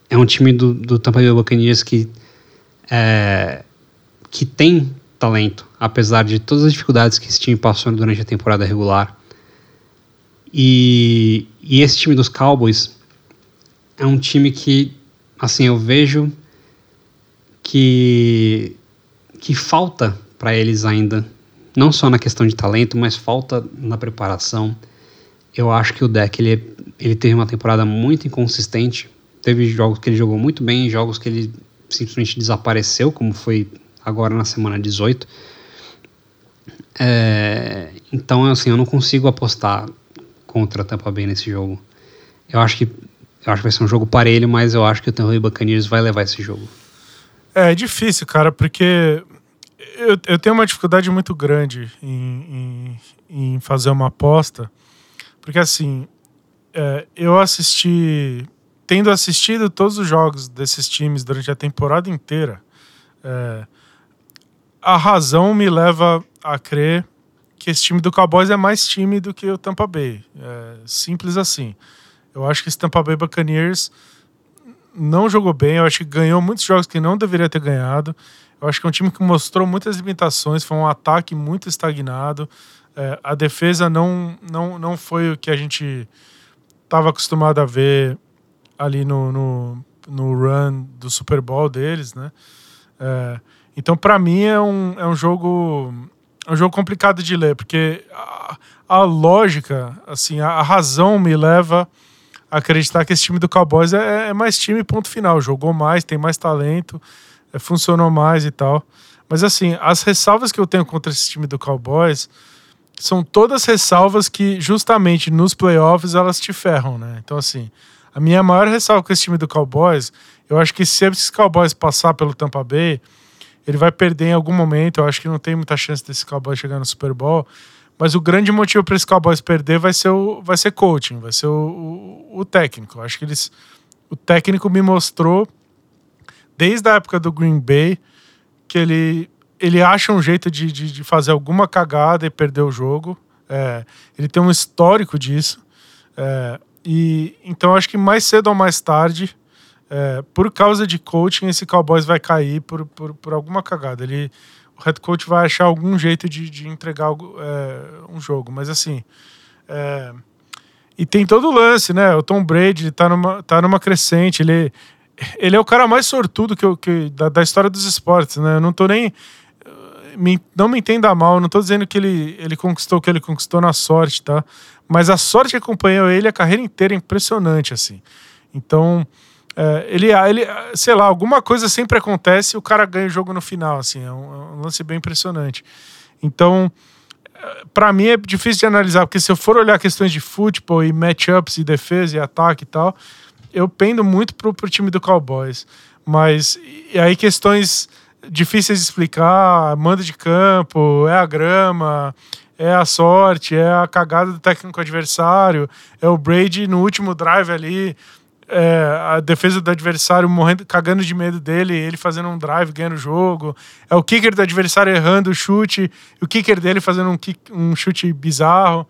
É um time do, do Tampa Bay Buccaneers que, é, que tem talento, apesar de todas as dificuldades que esse time passou durante a temporada regular. E, e esse time dos Cowboys é um time que, assim, eu vejo que, que falta para eles ainda, não só na questão de talento, mas falta na preparação. Eu acho que o deck ele, ele teve uma temporada muito inconsistente. Teve jogos que ele jogou muito bem, jogos que ele simplesmente desapareceu, como foi agora na semana 18. É, então, assim, eu não consigo apostar contra a Tampa Bay nesse jogo. Eu acho que eu acho que vai ser um jogo parelho, mas eu acho que o Tampa Bay Buccaneers vai levar esse jogo. É, é difícil, cara, porque eu, eu tenho uma dificuldade muito grande em, em, em fazer uma aposta, porque assim, é, eu assisti, tendo assistido todos os jogos desses times durante a temporada inteira, é, a razão me leva a crer que esse time do Cowboys é mais time do que o Tampa Bay. É simples assim. Eu acho que esse Tampa Bay Buccaneers não jogou bem, eu acho que ganhou muitos jogos que não deveria ter ganhado. Eu acho que é um time que mostrou muitas limitações, foi um ataque muito estagnado. É, a defesa não, não, não foi o que a gente estava acostumado a ver ali no, no, no, run do Super Bowl deles, né? É, então, para mim, é um, é um jogo é um jogo complicado de ler, porque a, a lógica, assim, a, a, razão me leva acreditar que esse time do Cowboys é, é mais time, ponto final. Jogou mais, tem mais talento, é, funcionou mais e tal. Mas assim, as ressalvas que eu tenho contra esse time do Cowboys são todas ressalvas que justamente nos playoffs elas te ferram, né? Então assim, a minha maior ressalva com esse time do Cowboys, eu acho que se esse Cowboys passar pelo Tampa Bay, ele vai perder em algum momento. Eu acho que não tem muita chance desse Cowboys chegar no Super Bowl. Mas o grande motivo para esse Cowboys perder vai ser o vai ser coaching, vai ser o, o, o técnico. Acho que eles o técnico me mostrou desde a época do Green Bay, que ele, ele acha um jeito de, de, de fazer alguma cagada e perder o jogo. É, ele tem um histórico disso. É, e então acho que mais cedo ou mais tarde, é, por causa de coaching, esse Cowboys vai cair por, por, por, alguma cagada. Ele, head coach vai achar algum jeito de, de entregar é, um jogo. Mas assim. É, e tem todo o lance, né? O Tom Brady tá numa, tá numa crescente. Ele, ele é o cara mais sortudo que, que da, da, história dos esportes, né? Eu não tô nem. Me, não me entenda mal, não tô dizendo que ele, ele conquistou o que ele conquistou na sorte, tá? Mas a sorte que acompanhou ele a carreira inteira é impressionante, assim. Então, é, ele, ele, sei lá, alguma coisa sempre acontece e o cara ganha o jogo no final, assim. É um, é um lance bem impressionante. Então, é, para mim é difícil de analisar, porque se eu for olhar questões de futebol e matchups e defesa e ataque e tal, eu pendo muito pro, pro time do Cowboys. Mas, e aí questões difíceis de explicar, manda de campo, é a grama, é a sorte, é a cagada do técnico adversário, é o Brady no último drive ali, é, a defesa do adversário morrendo, cagando de medo dele, ele fazendo um drive, ganhando o jogo. É o kicker do adversário errando o chute, o kicker dele fazendo um, kick, um chute bizarro.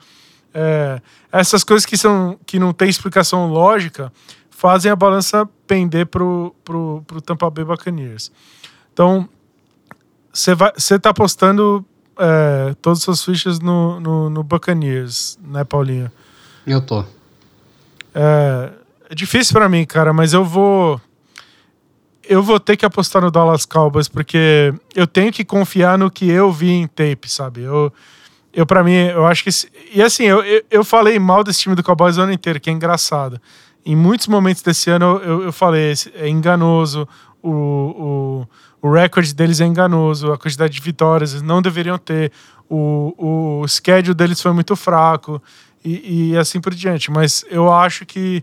É, essas coisas que, são, que não tem explicação lógica fazem a balança pender pro, pro, pro Tampa Bay Buccaneers. Então, você tá apostando é, todas as suas fichas no, no, no Buccaneers, né, Paulinho? Eu tô. É, é difícil para mim, cara, mas eu vou. Eu vou ter que apostar no Dallas Cowboys, porque eu tenho que confiar no que eu vi em tape, sabe? Eu, eu para mim, eu acho que. E assim, eu, eu, eu, falei mal desse time do Cowboys o ano inteiro, que é engraçado. Em muitos momentos desse ano eu, eu falei, é enganoso, o, o, o recorde deles é enganoso, a quantidade de vitórias eles não deveriam ter, o, o schedule deles foi muito fraco e, e assim por diante. Mas eu acho que,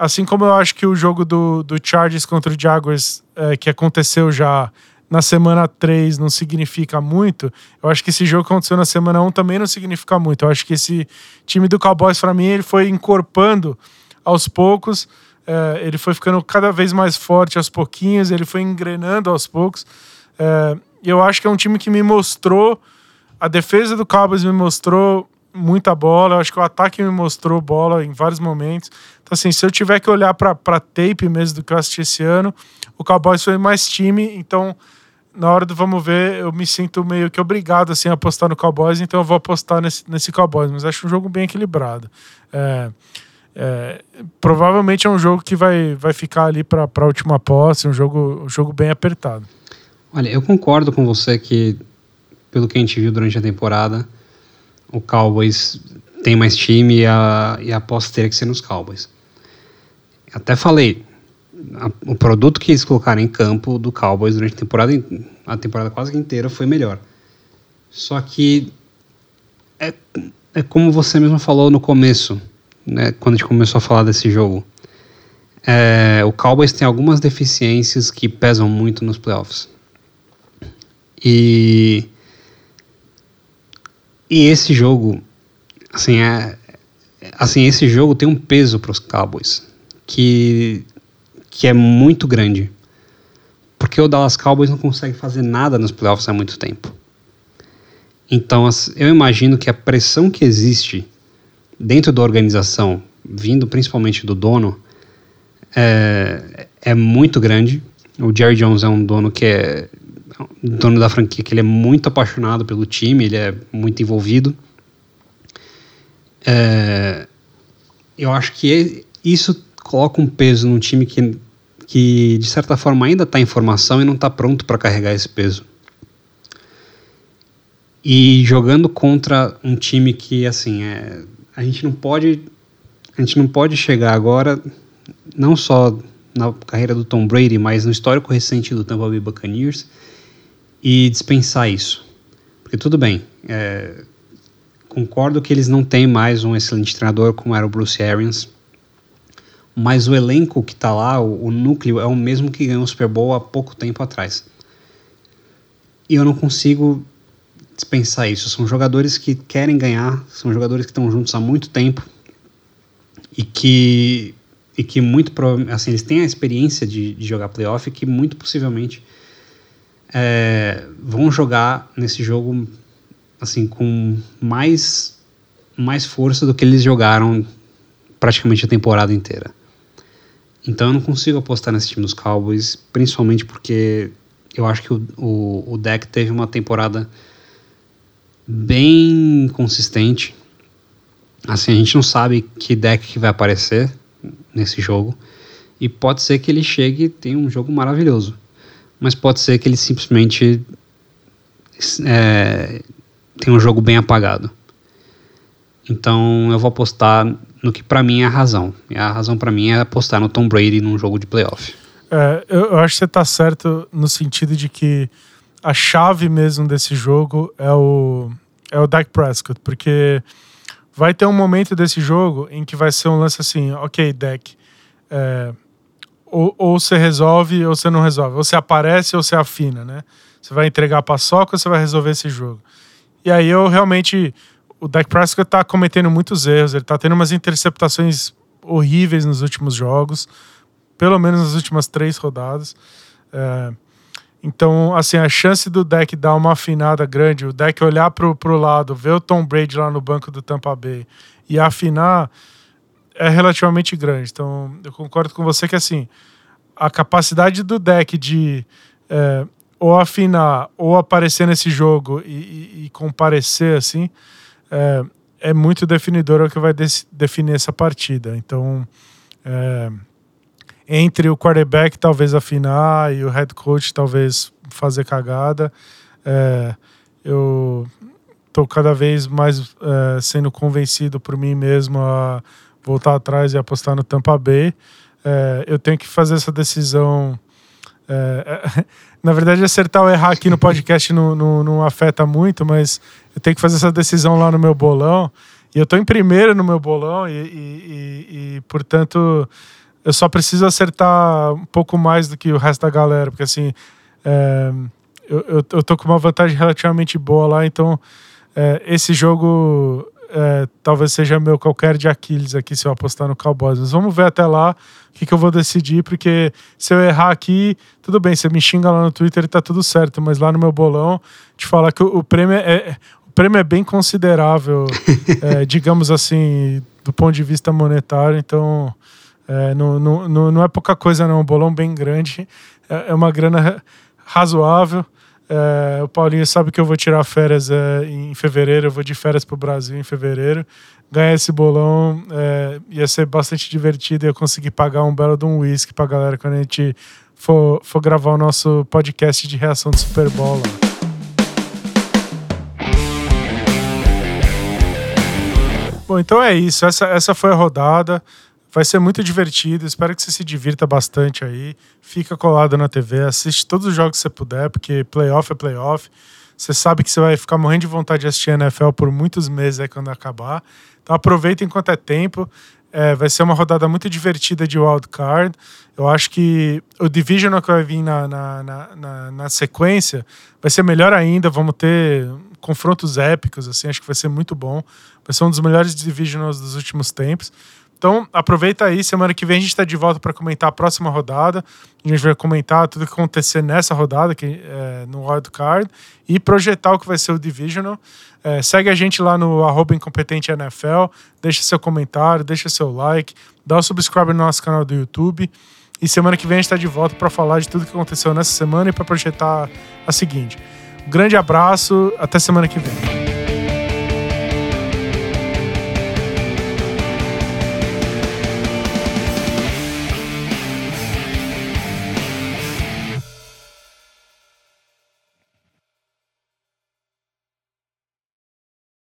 assim como eu acho que o jogo do, do Chargers contra o Jaguars, é, que aconteceu já na semana 3 não significa muito, eu acho que esse jogo que aconteceu na semana 1 também não significa muito. Eu acho que esse time do Cowboys, para mim, ele foi encorpando aos poucos, é, ele foi ficando cada vez mais forte aos pouquinhos, ele foi engrenando aos poucos. É, eu acho que é um time que me mostrou, a defesa do Cowboys me mostrou muita bola. Eu acho que o ataque me mostrou bola em vários momentos. Então, assim, se eu tiver que olhar para tape mesmo do que eu assisti esse ano, o Cowboys foi mais time. Então, na hora do vamos ver, eu me sinto meio que obrigado assim, a apostar no Cowboys. Então, eu vou apostar nesse, nesse Cowboys. Mas acho um jogo bem equilibrado. É, é, provavelmente é um jogo que vai, vai ficar ali para a última posse, um jogo, um jogo bem apertado. Olha, eu concordo com você que, pelo que a gente viu durante a temporada, o Cowboys tem mais time e a, e a aposta teria que ser nos Cowboys. Até falei, a, o produto que eles colocaram em campo do Cowboys durante a temporada, a temporada quase inteira foi melhor. Só que é, é como você mesmo falou no começo, né, quando a gente começou a falar desse jogo. É, o Cowboys tem algumas deficiências que pesam muito nos playoffs. E e esse jogo, assim, é, assim, esse jogo tem um peso para os Cowboys que, que é muito grande. Porque o Dallas Cowboys não consegue fazer nada nos playoffs há muito tempo. Então, eu imagino que a pressão que existe dentro da organização, vindo principalmente do dono, é, é muito grande. O Jerry Jones é um dono que é dono da franquia, que ele é muito apaixonado pelo time, ele é muito envolvido. É, eu acho que isso coloca um peso num time que, que de certa forma ainda está em formação e não está pronto para carregar esse peso. E jogando contra um time que assim é, a gente não pode a gente não pode chegar agora não só na carreira do Tom Brady, mas no histórico recente do Tampa Bay Buccaneers e dispensar isso. Porque tudo bem, é, concordo que eles não têm mais um excelente treinador como era o Bruce Arians, mas o elenco que está lá, o, o, núcleo, é o mesmo que ganhou o Super Bowl há pouco tempo atrás. E eu não consigo dispensar isso. São jogadores que querem ganhar, são jogadores que estão juntos há muito tempo e que e que muito assim eles têm a experiência de, de jogar playoff e que muito possivelmente é, vão jogar nesse jogo assim com mais mais força do que eles jogaram praticamente a temporada inteira. Então eu não consigo apostar nesse time dos Cowboys, principalmente porque eu acho que o, o, o deck teve uma temporada bem consistente. Assim, a gente não sabe que deck que vai aparecer nesse jogo. E pode ser que ele chegue e tenha um jogo maravilhoso mas pode ser que ele simplesmente é, tenha um jogo bem apagado. Então eu vou apostar no que para mim é a razão. E a razão para mim é apostar no Tom Brady num jogo de playoff. É, eu, acho que você tá certo no sentido de que a chave mesmo desse jogo é o, é o Dak Prescott, porque vai ter um momento desse jogo em que vai ser um lance assim, ok, Dak, é, ou, ou você resolve ou você não resolve. Ou você aparece ou você afina, né? Você vai entregar a paçoca ou você vai resolver esse jogo. E aí eu realmente. O Dak Prescott tá cometendo muitos erros, ele tá tendo umas interceptações horríveis nos últimos jogos, pelo menos nas últimas três rodadas. É, então, assim, a chance do deck dar uma afinada grande, o deck olhar pro, pro lado, ver o Tom Brady lá no banco do Tampa Bay e afinar é relativamente grande. Então, eu concordo com você que, assim, a capacidade do deck de é, ou afinar ou aparecer nesse jogo e, e, e comparecer, assim, é, é muito definidor, o que vai definir essa partida. Então, é, entre o quarterback talvez afinar e o head coach talvez fazer cagada, é, eu tô cada vez mais é, sendo convencido por mim mesmo a voltar atrás e apostar no Tampa Bay. É, eu tenho que fazer essa decisão. É na verdade, acertar ou errar aqui no podcast não, não, não, afeta muito, mas eu tenho que fazer essa decisão lá no meu bolão. E eu estou em primeiro no meu bolão, e, e, e, e, portanto eu só preciso acertar um pouco mais do que o resto da galera, porque assim é, eu, eu, eu tô com uma vantagem relativamente boa lá, então é, esse jogo é, talvez seja meu qualquer de Aquiles aqui se eu apostar no Cowboys. Mas vamos ver até lá o que, que eu vou decidir, porque se eu errar aqui, tudo bem, você me xinga lá no Twitter e tá tudo certo, mas lá no meu bolão, te falar que o, o prêmio é, é, prêmio é bem considerável, é, digamos assim, do ponto de vista monetário, então é, não, não, não é pouca coisa não, um bolão bem grande, é, é uma grana razoável. É, o Paulinho sabe que eu vou tirar férias em fevereiro, eu vou de férias para o Brasil em fevereiro. Ganhar esse bolão ia ser bastante divertido e eu conseguir pagar um belo de um whisky para a galera quando a gente for, for gravar o nosso podcast de reação do Super Bowl lá. Bom, então é isso. Essa, essa foi a rodada. Vai ser muito divertido. Espero que você se divirta bastante aí. Fica colado na TV, assiste todos os jogos que você puder, porque playoff é playoff. Você sabe que você vai ficar morrendo de vontade de assistir NFL por muitos meses aí quando acabar. Então aproveita enquanto é tempo. É, vai ser uma rodada muito divertida de wild card. Eu acho que o divisional que vai vir na, na, na, na, sequência vai ser melhor ainda. Vamos ter confrontos épicos, assim, acho que vai ser muito bom. Vai ser um dos melhores divisionals dos últimos tempos. Então, aproveita aí. Semana que vem a gente está de volta para comentar a próxima rodada. A gente vai comentar tudo que acontecer nessa rodada, que, é, no Wild Card, e projetar o que vai ser o Divisional. É, segue a gente lá no arroba Incompetente NFL. Deixa seu comentário, deixa seu like, dá o subscribe no nosso canal do YouTube. E semana que vem a gente está de volta para falar de tudo que aconteceu nessa semana e para projetar a seguinte. Grande abraço, até semana que vem.